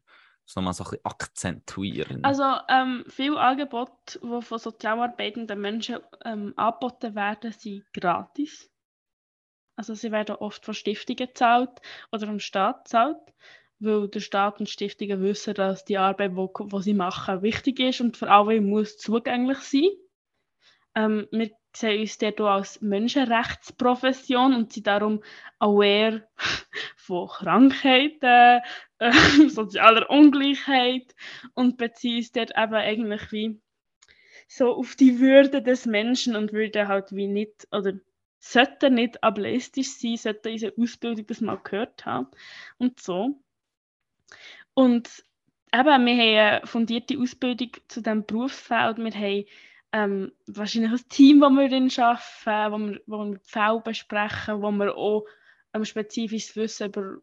[SPEAKER 3] das nochmal so ein bisschen akzentuieren.
[SPEAKER 2] Also ähm, viele Angebote, die von sozialarbeitenden Menschen ähm, angeboten werden, sind gratis. Also sie werden oft von Stiftungen gezahlt oder vom Staat gezahlt, weil der Staat und Stiftungen wissen, dass die Arbeit, die sie machen, wichtig ist und für alle muss zugänglich sein. Ähm, wir sehen uns dort als Menschenrechtsprofession und sind darum aware von Krankheiten, äh, sozialer Ungleichheit und beziehen uns dort eben eigentlich wie so auf die Würde des Menschen und würden halt wie nicht oder sollten nicht ableistisch sein, sollten unsere Ausbildung das mal gehört haben und so. Und eben, wir haben eine fundierte Ausbildung zu diesem Berufsfeld. Wir haben ähm, wahrscheinlich ein Team, das wir drin arbeiten, wo wir, wo wir besprechen, wo wir auch ähm, spezifisches Wissen über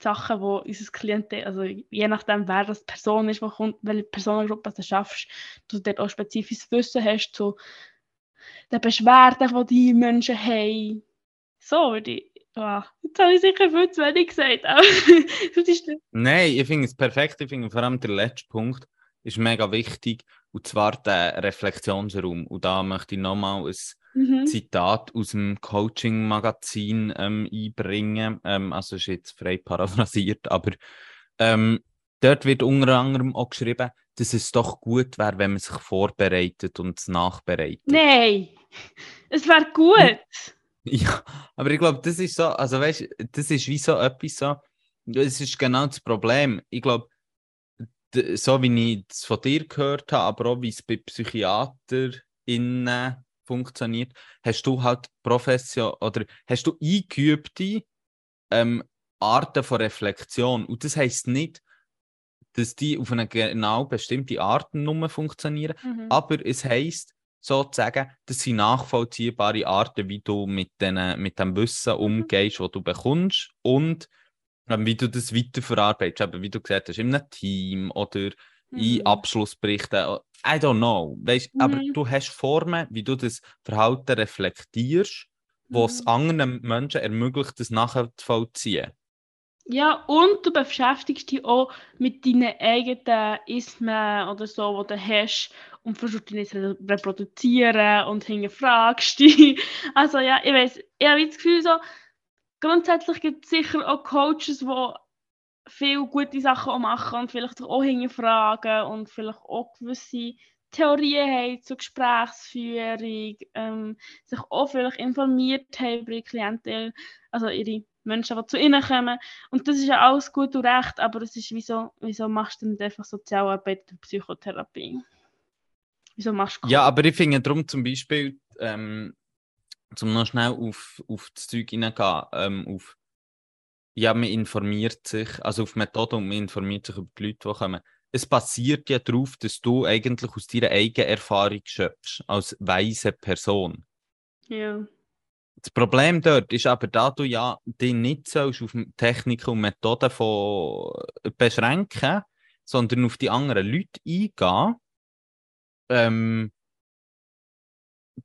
[SPEAKER 2] Sachen, wo unser Klientel, also je nachdem, wer das Person ist, wo kommt, welche Personengruppe du schaffst, dass du dort auch spezifisches Wissen hast zu den Beschwerden, die die Menschen haben. So würde ich, ah, jetzt habe ich sicher viel zu wenig gesagt, aber das ist
[SPEAKER 3] Nein, ich finde es perfekt. Ich finde vor allem der letzte Punkt ist mega wichtig. Und zwar der Reflexionsraum. Und da möchte ich nochmal ein
[SPEAKER 2] mhm.
[SPEAKER 3] Zitat aus dem Coaching-Magazin ähm, einbringen. Ähm, also ist jetzt frei paraphrasiert, aber ähm, dort wird unter anderem auch geschrieben, dass es doch gut wäre, wenn man sich vorbereitet und es nachbereitet.
[SPEAKER 2] Nein, es wäre gut.
[SPEAKER 3] Ja, aber ich glaube, das ist so, also weißt das ist wie so etwas so, das ist genau das Problem. Ich glaube, so wie ich es von dir gehört habe, aber auch wie es bei PsychiaterInnen funktioniert, hast du halt Profession oder hast du eingeübte ähm, Arten von Reflexion. Und das heisst nicht, dass die auf eine genau bestimmte Art nur funktionieren,
[SPEAKER 2] Mhm.
[SPEAKER 3] aber es heisst sozusagen, das sind nachvollziehbare Arten, wie du mit, den, mit dem Wissen umgehst, das du bekommst und wie du das weiterverarbeitest. Eben, wie du gesagt hast, in einem Team oder in
[SPEAKER 2] Mhm.
[SPEAKER 3] Abschlussberichten. I don't know. Weißt, Aber
[SPEAKER 2] Mhm.
[SPEAKER 3] du hast Formen, wie du das Verhalten reflektierst, was
[SPEAKER 2] Mhm.
[SPEAKER 3] anderen Menschen ermöglicht, das nachzuvollziehen.
[SPEAKER 2] Ja, und du beschäftigst dich auch mit deinen eigenen Ismen oder so, die du hast und versuchst die nicht zu re- reproduzieren und hinterfragst die. Also ja, ich weiß, ich habe das Gefühl, so, grundsätzlich gibt es sicher auch Coaches, die viele gute Sachen auch machen und vielleicht auch hinterfragen und vielleicht auch gewisse Theorien haben zur Gesprächsführung, ähm, sich auch vielleicht informiert haben über ihre Klientel, also ihre Menschen, die zu ihnen kommen. Und das ist ja alles gut und recht, aber es ist, wieso, wieso machst du nicht einfach Sozialarbeit und Psychotherapie? Wieso machst du
[SPEAKER 3] Ja, aber ich finde darum zum Beispiel, ähm, zum noch schnell auf, auf das Zeug hineingehen, ähm, auf, ja, man informiert sich, also auf Methoden und man informiert sich über die Leute, die kommen. Es basiert ja darauf, dass du eigentlich aus deiner eigenen Erfahrung schöpfst, als weise Person.
[SPEAKER 2] Ja.
[SPEAKER 3] Das Problem dort ist aber, da du ja dich nicht sollst auf Techniken und Methoden von beschränken, sondern auf die anderen Leute eingehen, ähm,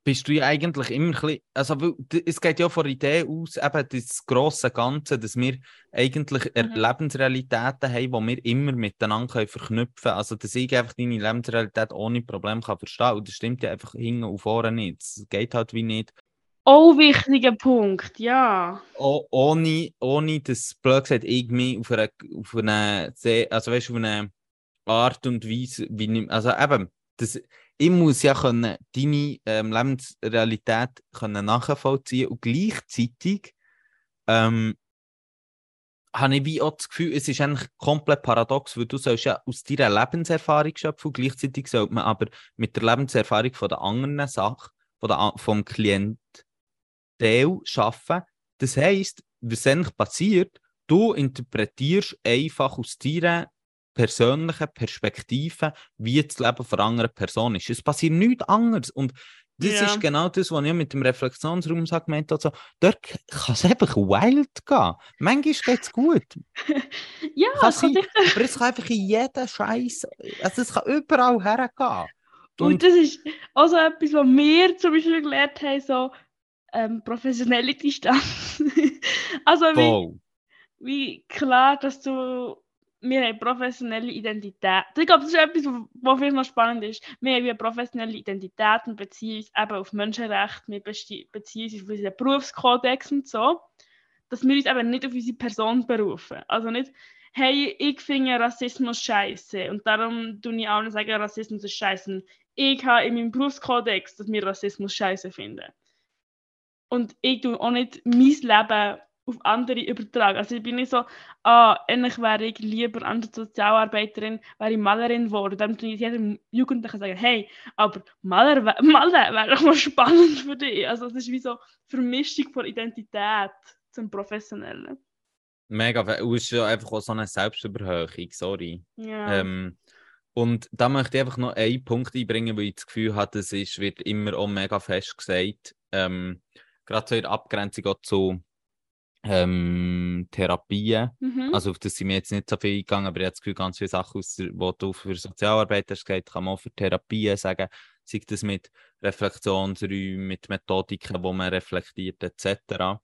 [SPEAKER 3] bist du ja eigentlich immer ein bisschen, also es geht ja von der Idee aus, eben das grosse Ganze, dass wir eigentlich
[SPEAKER 2] Mhm.
[SPEAKER 3] Lebensrealitäten haben, die wir immer miteinander verknüpfen können. Also dass ich einfach deine Lebensrealität ohne Problem kann verstehen Und das stimmt ja einfach hinten und vorne nicht. Es geht halt wie nicht.
[SPEAKER 2] Auch wichtiger Punkt, ja.
[SPEAKER 3] Oh, ohne, ohne dass, blöd gesagt, ich mich auf eine, auf eine, also weißt, auf eine Art und Weise, wie also eben, das, ich muss ja können, deine ähm, Lebensrealität können nachvollziehen und gleichzeitig ähm, habe ich wie auch das Gefühl, es ist eigentlich komplett paradox, weil du sollst ja aus deiner Lebenserfahrung schöpfen und gleichzeitig sollte man aber mit der Lebenserfahrung von der anderen Sache, von der, vom Klient Teil schaffen. Das heisst, was eigentlich passiert, du interpretierst einfach aus deiner persönlichen Perspektive, wie das Leben von einer anderen Person ist. Es passiert nichts anderes. Und Das
[SPEAKER 2] Ja.
[SPEAKER 3] ist genau das, was ich mit dem Reflexionsraum sage, gemeint habe. So, dort kann es einfach wild gehen. Manchmal geht es gut.
[SPEAKER 2] Ja,
[SPEAKER 3] Kann sein. Aber es kann einfach in jeden Scheiß. Also es kann überall hergehen.
[SPEAKER 2] Und,
[SPEAKER 3] Und
[SPEAKER 2] das ist auch so etwas, was wir zum Beispiel gelernt haben, so ähm, professionelle Distanz. also wie, wie klar, dass du wir haben professionelle Identität. Ich glaube, das ist etwas, was vielleicht noch spannend ist. Wir haben eine professionelle Identität und beziehen uns eben auf Menschenrechte, wir beziehen uns auf unseren Berufskodex und so, dass wir uns eben nicht auf unsere Person berufen. Also nicht, hey, ich finde Rassismus scheiße und darum tue ich allen sagen, Rassismus ist scheiße. Ich habe in meinem Berufskodex, dass wir Rassismus scheiße finden. Und ich tue auch nicht mein Leben auf andere übertragen. Also ich bin nicht so, ah, eigentlich wäre ich lieber andere Sozialarbeiterin, wäre ich Malerin geworden. Dann tue ich jedem Jugendlichen sagen, hey, aber Maler, Malen wäre doch mal spannend für dich. Also es ist wie so Vermischung von Identität zum Professionellen.
[SPEAKER 3] Mega. es ist ja einfach auch so eine Selbstüberhöhung, sorry.
[SPEAKER 2] Ja.
[SPEAKER 3] Ähm, und da möchte ich einfach noch einen Punkt einbringen, weil ich das Gefühl habe, ist, wird immer auch mega fest gesagt. Ähm, gerade so in der Abgrenzung auch zu ähm, Therapien.
[SPEAKER 2] mhm.
[SPEAKER 3] Also auf das sind wir jetzt nicht so viel eingegangen, aber ich habe das Gefühl, ganz viele Sachen, aus die du für Sozialarbeit hast gesagt, kann man auch für Therapien sagen. Sei das mit Reflexionsräumen, mit Methodiken, wo man reflektiert etc.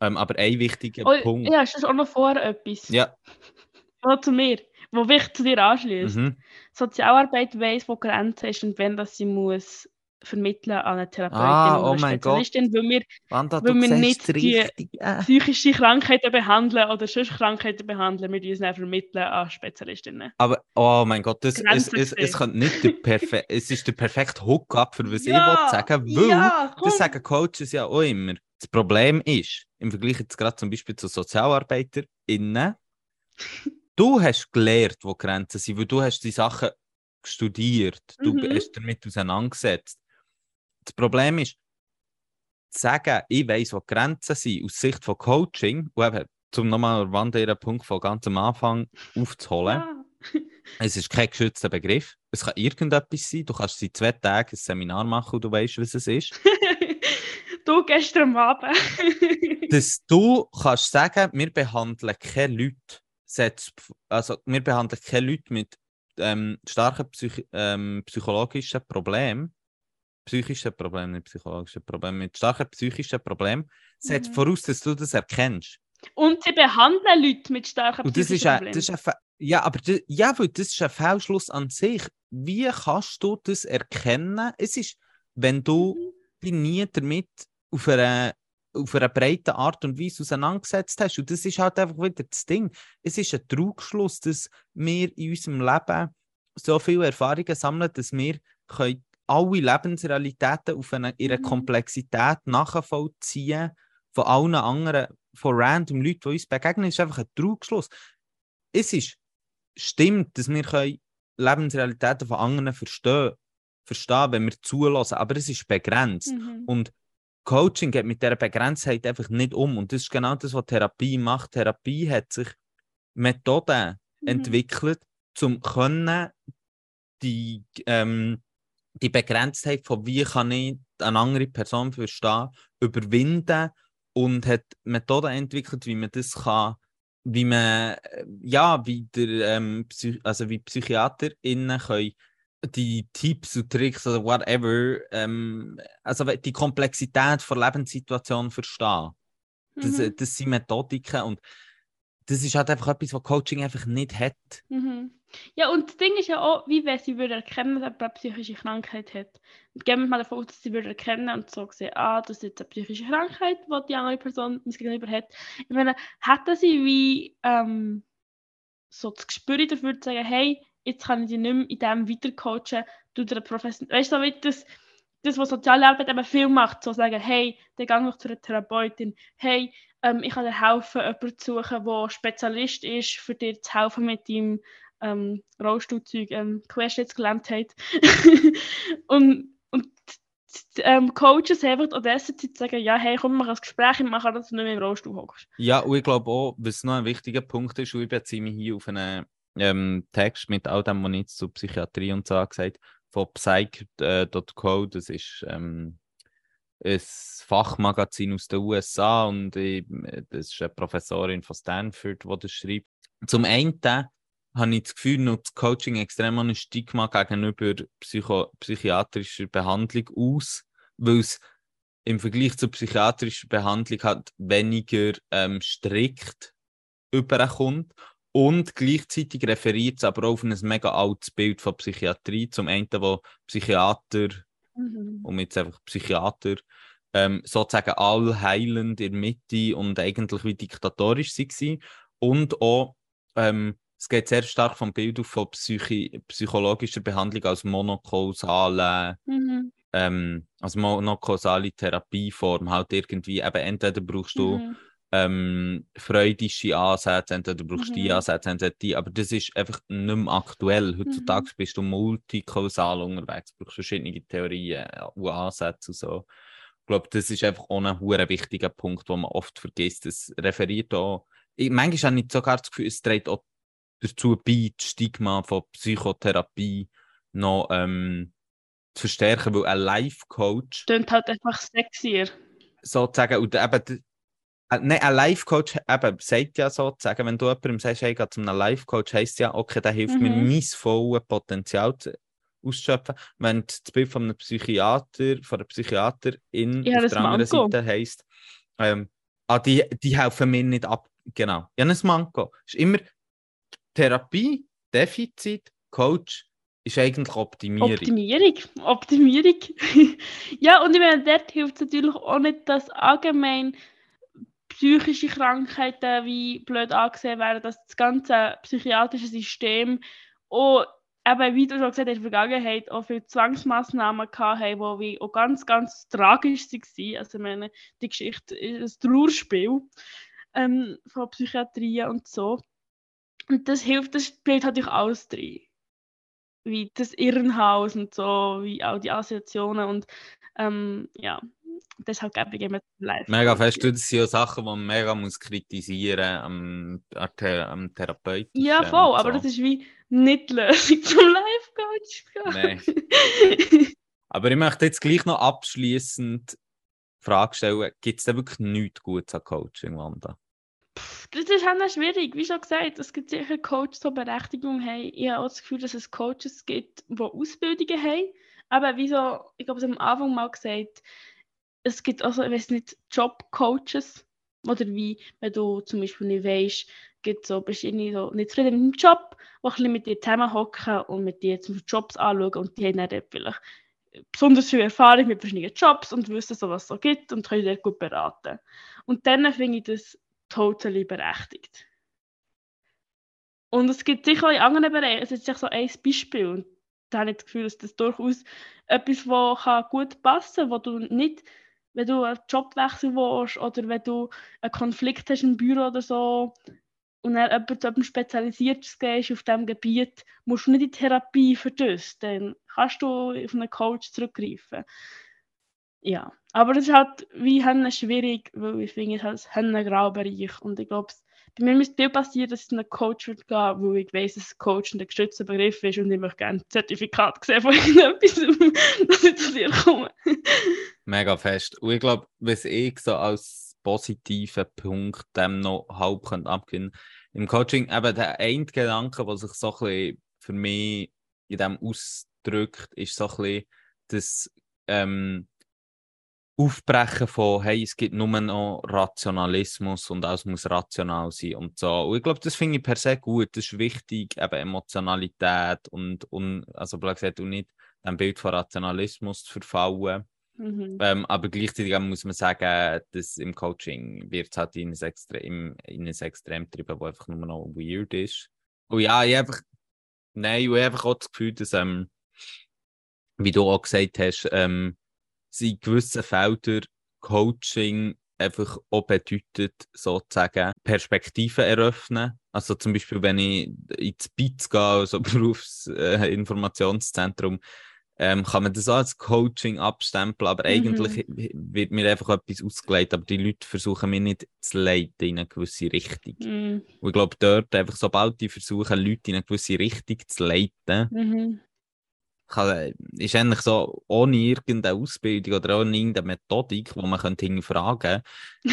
[SPEAKER 3] Ähm, aber ein wichtiger
[SPEAKER 2] oh,
[SPEAKER 3] Punkt.
[SPEAKER 2] ja, ist auch noch vor etwas?
[SPEAKER 3] Ja.
[SPEAKER 2] Oder zu mir, wo wichtig zu dir anschließt.
[SPEAKER 3] Mhm.
[SPEAKER 2] Sozialarbeit weiss, wo die Grenze ist und wenn das sie muss vermitteln an eine Therapeutin
[SPEAKER 3] Ah,
[SPEAKER 2] oder
[SPEAKER 3] oh.
[SPEAKER 2] Spezialistin, weil wir
[SPEAKER 3] Wanda,
[SPEAKER 2] Weil wir nicht die-
[SPEAKER 3] richtig. Äh.
[SPEAKER 2] psychische Krankheiten behandeln oder sonst Krankheiten behandeln, wir uns dann vermitteln an Spezialistinnen.
[SPEAKER 3] Aber, oh mein Gott, das, es, es, es, nicht der perfe es ist der perfekte Hookup, für was ich
[SPEAKER 2] Ja,
[SPEAKER 3] will sagen weil
[SPEAKER 2] ja,
[SPEAKER 3] das sagen Coaches ja auch immer. Das Problem ist, im Vergleich jetzt gerade zum Beispiel zu SozialarbeiterInnen, du hast gelernt, wo Grenzen sind, weil du hast die Sachen studiert, du
[SPEAKER 2] Mhm.
[SPEAKER 3] hast damit auseinandergesetzt. Das Problem ist, zu sagen, ich weiss, wo die Grenzen sind, aus Sicht von Coaching, und eben, zum nochmal ihren Punkt von ganz am Anfang aufzuholen,
[SPEAKER 2] Ah.
[SPEAKER 3] es ist kein geschützter Begriff. Es kann irgendetwas sein. Du kannst seit zwei Tagen ein Seminar machen und du weißt, was es ist.
[SPEAKER 2] du gestern Abend.
[SPEAKER 3] Dass du kannst sagen, wir behandeln keine Leute, also wir behandeln keine Leute mit ähm, starken Psych ähm, psychologischen Problemen, psychischen Problemen, nicht psychologischen Problemen, mit starken psychischen Problemen, setzt
[SPEAKER 2] Mhm.
[SPEAKER 3] voraus, dass du das erkennst.
[SPEAKER 2] Und sie behandeln Leute mit starken
[SPEAKER 3] Und das ist,
[SPEAKER 2] psychischen
[SPEAKER 3] ein,
[SPEAKER 2] Problemen.
[SPEAKER 3] das ist ein, ja, aber das, ja, weil das ist ein Fehlschluss an sich. Wie kannst du das erkennen? Es ist, wenn du
[SPEAKER 2] Mhm.
[SPEAKER 3] dich nie damit auf eine, auf eine breite Art und Weise auseinandergesetzt hast. Und das ist halt einfach wieder das Ding. Es ist ein Trugschluss, dass wir in unserem Leben so viele Erfahrungen sammeln, dass wir können alle Lebensrealitäten auf eine, ihre
[SPEAKER 2] Mhm.
[SPEAKER 3] Komplexität nachvollziehen von allen anderen, von random Leuten, die uns begegnen, ist einfach ein Trugschluss. Es ist, stimmt, dass wir können Lebensrealitäten von anderen verstehen, verstehen, wenn wir zulassen, aber es ist begrenzt.
[SPEAKER 2] Mhm.
[SPEAKER 3] Und Coaching geht mit dieser Begrenztheit einfach nicht um. Und das ist genau das, was Therapie macht. Therapie hat sich Methoden
[SPEAKER 2] Mhm.
[SPEAKER 3] entwickelt, um können die, ähm, die Begrenztheit von wie kann ich eine andere Person verstehen, überwinden und hat Methoden entwickelt, wie man das kann, wie man, äh, ja, wie der, ähm, also wie PsychiaterInnen können die Tipps und Tricks oder whatever, ähm, also die Komplexität der Lebenssituation verstehen. Das,
[SPEAKER 2] Mhm.
[SPEAKER 3] das sind Methodiken und das ist halt einfach etwas, was Coaching einfach nicht hat.
[SPEAKER 2] Mhm. Ja, und das Ding ist ja auch, wie wenn sie würde erkennen, dass jemand eine psychische Krankheit hat. Und gehen wir mal davon aus, dass sie würde erkennen und so sehen, ah, das ist jetzt eine psychische Krankheit, die die andere Person uns gegenüber hat. Ich meine, hätten sie wie ähm, so das Gespür dafür zu sagen, hey, jetzt kann ich dich nicht mehr in dem weitercoachen, du der Professor. Weißt du, wie das, das, was soziale Arbeit eben viel macht, so sagen, hey, dann geh noch zu einer Therapeutin, hey, ähm, ich kann dir helfen, jemanden zu suchen, der Spezialist ist, für dir zu helfen mit deinem ähm, Rollstuhlzeug, ähm, Querschnittsgelähmtheit. und und die, ähm, Coaches haben einfach an dieser Zeit sagen, ja, hey, komm, mach ein Gespräch, ich mache, dass du nicht mehr im Rollstuhl hockst.
[SPEAKER 3] Ja, und ich glaube auch, was noch ein wichtiger Punkt ist, und ich beziehe mich hier auf einen ähm, Text mit all dem, was ich zu Psychiatrie und so gesagt von psych.co. Das ist ähm, ein Fachmagazin aus den USA und ich, das ist eine Professorin von Stanford, die das schreibt. Zum einen habe ich das Gefühl, das Coaching extrem ein Stigma gegenüber psycho psychiatrischer Behandlung aus, weil es im Vergleich zur psychiatrischen Behandlung halt weniger ähm, strikt überkommt und gleichzeitig referiert es aber auch auf ein mega altes Bild von Psychiatrie. Zum einen, wo Psychiater,
[SPEAKER 2] Mhm.
[SPEAKER 3] und jetzt einfach Psychiater, ähm, sozusagen allheilend in der Mitte und eigentlich wie diktatorisch waren. Und auch, ähm, es geht sehr stark vom Bild auf von Psychi psychologischer Behandlung als monokausale,
[SPEAKER 2] Mhm.
[SPEAKER 3] ähm, als monokausale Therapieform. Halt irgendwie, eben entweder brauchst du
[SPEAKER 2] Mhm.
[SPEAKER 3] ähm, freudische Ansätze, entweder brauchst du die
[SPEAKER 2] Mhm.
[SPEAKER 3] Ansätze, entweder die, aber das ist einfach nicht mehr aktuell. Heutzutage
[SPEAKER 2] Mhm.
[SPEAKER 3] bist du multikausal unterwegs, du brauchst verschiedene Theorien äh, und Ansätze und so. Ich glaube, das ist einfach auch ein hure wichtiger Punkt, den man oft vergisst. Es referiert auch, ich, manchmal habe ich sogar das Gefühl, es trägt auch dazu bei, das Stigma von Psychotherapie noch ähm, zu verstärken, weil ein Life-Coach
[SPEAKER 2] Tönt halt einfach sexier.
[SPEAKER 3] sozusagen, und eben, äh, nein, ein Life-Coach eben, sagt ja sozusagen, wenn du jemandem sagst, hey, geh zu einem Life-Coach, heisst ja, okay, der hilft mir,
[SPEAKER 2] Mhm.
[SPEAKER 3] mein volles Potenzial zu, auszuschöpfen. Wenn das Bild von einem Psychiater, von einer Psychiaterin
[SPEAKER 2] habe
[SPEAKER 3] auf der anderen
[SPEAKER 2] Manko.
[SPEAKER 3] Seite heisst, ähm, ah, die, die helfen mir nicht ab. Genau. Ja, ein Manko. Ist immer Therapie, Defizit, Coach, ist eigentlich Optimierung.
[SPEAKER 2] Optimierung. Optimierung. ja, und ich meine, dort hilft es natürlich auch nicht, dass allgemein psychische Krankheiten wie blöd angesehen werden, dass das ganze psychiatrische System auch, eben, wie du schon gesagt hast, in der Vergangenheit auch viele Zwangsmaßnahmen haben, die auch ganz, ganz tragisch waren. Also ich meine, die Geschichte ist ein Trauerspiel ähm, von Psychiatrie und so. Und das hilft, das spielt natürlich alles drin wie das Irrenhaus und so, wie auch die Assoziationen und ähm, ja, deshalb gebe ich immer live.
[SPEAKER 3] Mega fest, du, das sind ja Sachen, die man mega muss kritisieren am, am, Thera- am Therapeuten.
[SPEAKER 2] Ja, voll, aber das ist wie nicht die Lösung zum Life-Coach.
[SPEAKER 3] Nein. Aber ich möchte jetzt gleich noch abschließend die Frage stellen: Gibt es da wirklich nichts Gutes an Coaching, Wanda?
[SPEAKER 2] Das ist halt noch schwierig. Wie schon gesagt, es gibt sicher Coaches, die Berechtigung haben. Ich habe auch das Gefühl, dass es Coaches gibt, die Ausbildungen haben. Aber wie so, ich glaube, es am Anfang mal gesagt, es gibt also, ich weiß nicht, Job-Coaches. Oder wie, wenn du zum Beispiel nicht weißt, gibt so verschiedene so nicht zufrieden mit dem Job, die mit dir zusammenhocken und mit dir zum Beispiel Jobs anschauen und die haben dann vielleicht besonders viel Erfahrung mit verschiedenen Jobs und wissen so, was es so gibt und können dir gut beraten. Und dann finde ich das totally berechtigt. Und es gibt sicher auch in anderen Bereichen, es ist so ein Beispiel und da habe ich das Gefühl, dass das durchaus etwas, was kann gut passen kann, wo du nicht, wenn du einen Jobwechsel willst oder wenn du einen Konflikt hast im Büro oder so und dann jemand zu etwas Spezialisiertes gehst auf diesem Gebiet, musst du nicht in Therapie für das, dann kannst du auf einen Coach zurückgreifen. Ja, aber das ist halt wie Hennen schwierig, weil ich finde, es ist halt ein Graubereich und ich glaube, bei mir müsste viel passieren, dass es einen Coach wird gehen, weil ich weiss, dass Coach ein geschützter Begriff ist und ich möchte gerne ein Zertifikat sehen von irgendetwas, dass ich zu dir komme.
[SPEAKER 3] Mega fest. Und ich glaube, was ich so als positiven Punkt dem noch halb abgeben im Coaching, eben der eine Gedanke, der sich so ein bisschen für mich in dem ausdrückt, ist so ein bisschen das ähm, Aufbrechen von, hey, es gibt nur noch Rationalismus und alles muss rational sein und so. Und ich glaube, das finde ich per se gut. Das ist wichtig, eben Emotionalität und, und also blöd gesagt, und nicht dem Bild von Rationalismus zu verfallen.
[SPEAKER 2] Mhm.
[SPEAKER 3] Ähm, aber gleichzeitig muss man sagen, dass im Coaching wird es halt in ein Extrem, in ein Extrem getrieben, das einfach nur noch weird ist. Und ja, ich einfach, nein, ich habe einfach auch das Gefühl, dass, ähm, wie du auch gesagt hast, ähm, in gewissen Feldern Coaching einfach auch bedeutet, sozusagen, Perspektiven eröffnen. Also zum Beispiel, wenn ich ins BITS gehe, also Berufsinformationszentrum, ähm, kann man das auch als Coaching abstempeln, aber
[SPEAKER 2] Mhm.
[SPEAKER 3] eigentlich wird mir einfach etwas ausgelegt, aber die Leute versuchen mir nicht zu leiten in eine gewisse Richtung.
[SPEAKER 2] Mhm.
[SPEAKER 3] Und ich glaube, dort einfach, sobald die versuchen, Leute in eine gewisse Richtung zu leiten,
[SPEAKER 2] Mhm.
[SPEAKER 3] Kann, ist eigentlich so ohne irgendeine Ausbildung oder ohne irgendeine Methodik, die man könnte hinterfragen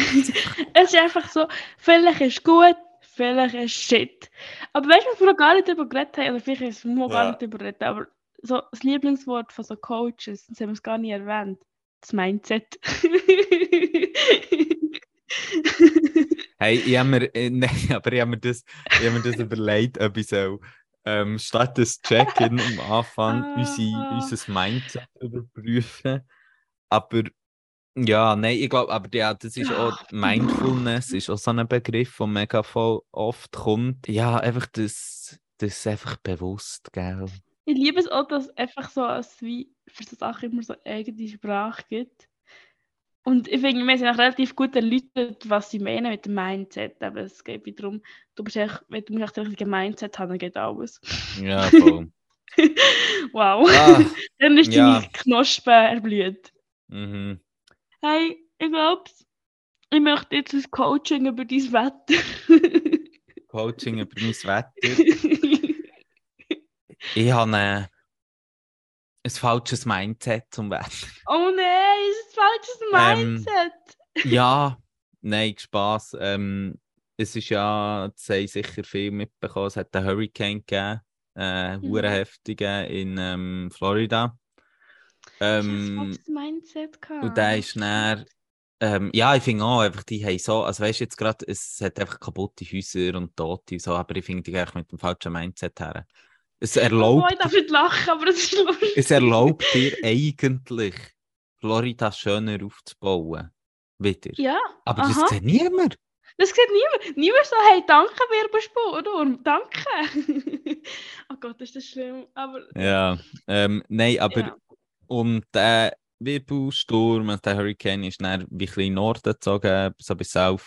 [SPEAKER 2] es ist einfach so, vielleicht ist gut, vielleicht ist shit. Aber weißt du, was wir noch gar nicht darüber geredet haben, oder vielleicht ist es noch gar
[SPEAKER 3] Ja.
[SPEAKER 2] nicht darüber geredet, aber so das Lieblingswort von so Coaches, das haben wir es gar nicht erwähnt, das Mindset.
[SPEAKER 3] Hey, ich habe mir, äh, nein, aber ich habe mir das, ich habe mir das überlegt, ob ich so, ähm, statt das Check-in am Anfang unsere,
[SPEAKER 2] Ah.
[SPEAKER 3] unser Mindset überprüfen. Aber ja, nein, ich glaube, aber ja, das ist auch
[SPEAKER 2] Ach.
[SPEAKER 3] Mindfulness, ist auch so ein Begriff, der mega voll oft kommt. Ja, einfach das, das einfach bewusst, gell?
[SPEAKER 2] ich liebe es auch, dass es einfach so als wie für so Sachen immer so eigene Sprache gibt. Und ich finde, wir sind auch relativ gut erläutert, was sie meinen mit dem Mindset. Aber es geht wieder darum, du bist echt, wenn du echt das richtige Mindset haben, dann geht alles.
[SPEAKER 3] Ja, voll.
[SPEAKER 2] wow.
[SPEAKER 3] ah,
[SPEAKER 2] Dann ist
[SPEAKER 3] Ja.
[SPEAKER 2] deine Knospe erblüht.
[SPEAKER 3] mhm.
[SPEAKER 2] Hey, ich glaube, ich möchte jetzt ein Coaching über dein Wetter.
[SPEAKER 3] Coaching über mein Wetter. Ich habe äh, ein falsches Mindset zum Wetter.
[SPEAKER 2] oh nein, falsches
[SPEAKER 3] Ähm,
[SPEAKER 2] Mindset.
[SPEAKER 3] Ja, nein, Spaß. Ähm, es ist ja, das haben sicher viel mitbekommen, es hat einen Hurricane gegeben, äh,
[SPEAKER 2] Mhm.
[SPEAKER 3] heftigen in ähm, Florida.
[SPEAKER 2] ich
[SPEAKER 3] Ähm,
[SPEAKER 2] falsches Mindset gehabt.
[SPEAKER 3] und der ist dann, ähm, ja, ich finde auch, einfach, die haben so, also weißt du jetzt gerade, es hat einfach kaputte Häuser und Tote und so, aber ich finde, die eigentlich mit dem falschen Mindset her. Es
[SPEAKER 2] Oh,
[SPEAKER 3] erlaubt,
[SPEAKER 2] ich darf nicht lachen, aber das ist lustig.
[SPEAKER 3] es erlaubt dir eigentlich, Florida schöner aufzubauen. Wieder.
[SPEAKER 2] Ja,
[SPEAKER 3] Aber
[SPEAKER 2] aha.
[SPEAKER 3] das sieht niemand.
[SPEAKER 2] das sieht niemand. Niemand so, hey, danke, Wirbelspur, danke. oh Gott, ist das schlimm. Aber
[SPEAKER 3] Ja, ähm, nein, aber
[SPEAKER 2] Ja.
[SPEAKER 3] und der Wirbelsturm, also der Hurricane ist dann wie ein bisschen in den Norden gezogen, so bis South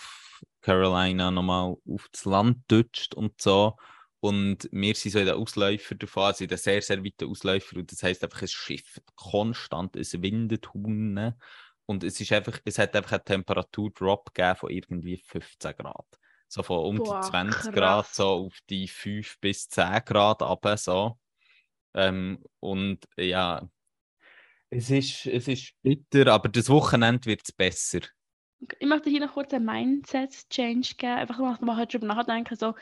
[SPEAKER 3] Carolina nochmal auf das Land dutscht und so. Und wir sind so in den Ausläufer davon, also in den sehr, sehr weiten Ausläufer. Und das heisst einfach, ein Schiff konstant, es windet Hunden. Und es, ist einfach, es hat einfach einen Temperaturdrop gegeben von irgendwie 15 Grad. So von um
[SPEAKER 2] Boah,
[SPEAKER 3] die 20
[SPEAKER 2] krass.
[SPEAKER 3] Grad so auf die 5 bis 10 Grad runter, so. Ähm, und ja, es ist, es ist bitter, aber das Wochenende wird es besser.
[SPEAKER 2] ich möchte hier noch kurz einen Mindset-Change geben. Einfach mal, halt drüber nachdenken, so,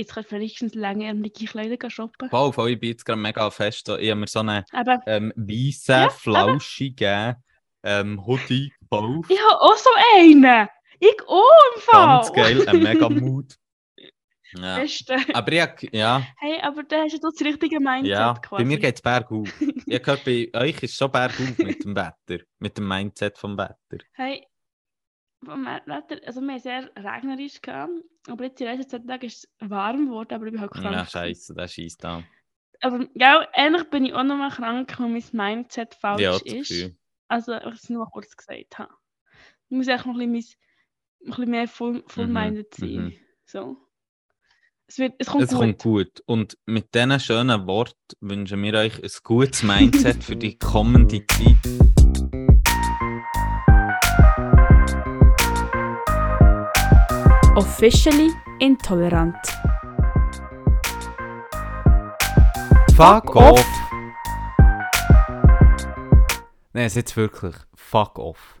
[SPEAKER 2] jetzt kann ich wenigstens langärmelige Kleider gehen shoppen.
[SPEAKER 3] Voll, voll, ich bin jetzt gerade mega fest. Ich habe mir so einen ähm, weißen,
[SPEAKER 2] Ja,
[SPEAKER 3] flauschigen ähm, Hoodie gekauft.
[SPEAKER 2] ich habe auch so einen. Ich auch im Fall.
[SPEAKER 3] Ganz geil, ein mega Mood. Ja.
[SPEAKER 2] Beste.
[SPEAKER 3] Aber ich, ja,
[SPEAKER 2] Hey, aber da hast du das richtige Mindset
[SPEAKER 3] ja,
[SPEAKER 2] quasi.
[SPEAKER 3] bei mir geht es bergauf. Ich habe gehört, bei euch ist es schon bergauf mit dem Wetter, mit dem Mindset vom Wetter.
[SPEAKER 2] Hey, Wetter, also wir sehr regnerisch gehabt, aber jetzt die letzten Tage ist es warm geworden, aber ich bin halt krank.
[SPEAKER 3] Ja, scheiße, der schießt da.
[SPEAKER 2] Aber gell, ähnlich bin ich auch noch mal krank, weil mein Mindset falsch
[SPEAKER 3] Ja, das
[SPEAKER 2] ist. Also, ich es nur kurz gesagt habe. Ich muss echt noch ein bisschen, ein bisschen mehr full- full-minded
[SPEAKER 3] Mhm,
[SPEAKER 2] sein.
[SPEAKER 3] mhm.
[SPEAKER 2] So. Es, wird, es kommt
[SPEAKER 3] Es
[SPEAKER 2] gut.
[SPEAKER 3] kommt gut. Und mit diesen schönen Worten wünschen wir euch ein gutes Mindset für die kommende Zeit.
[SPEAKER 4] Officially intolerant.
[SPEAKER 3] Fuck off! Nein, jetzt wirklich. Fuck off.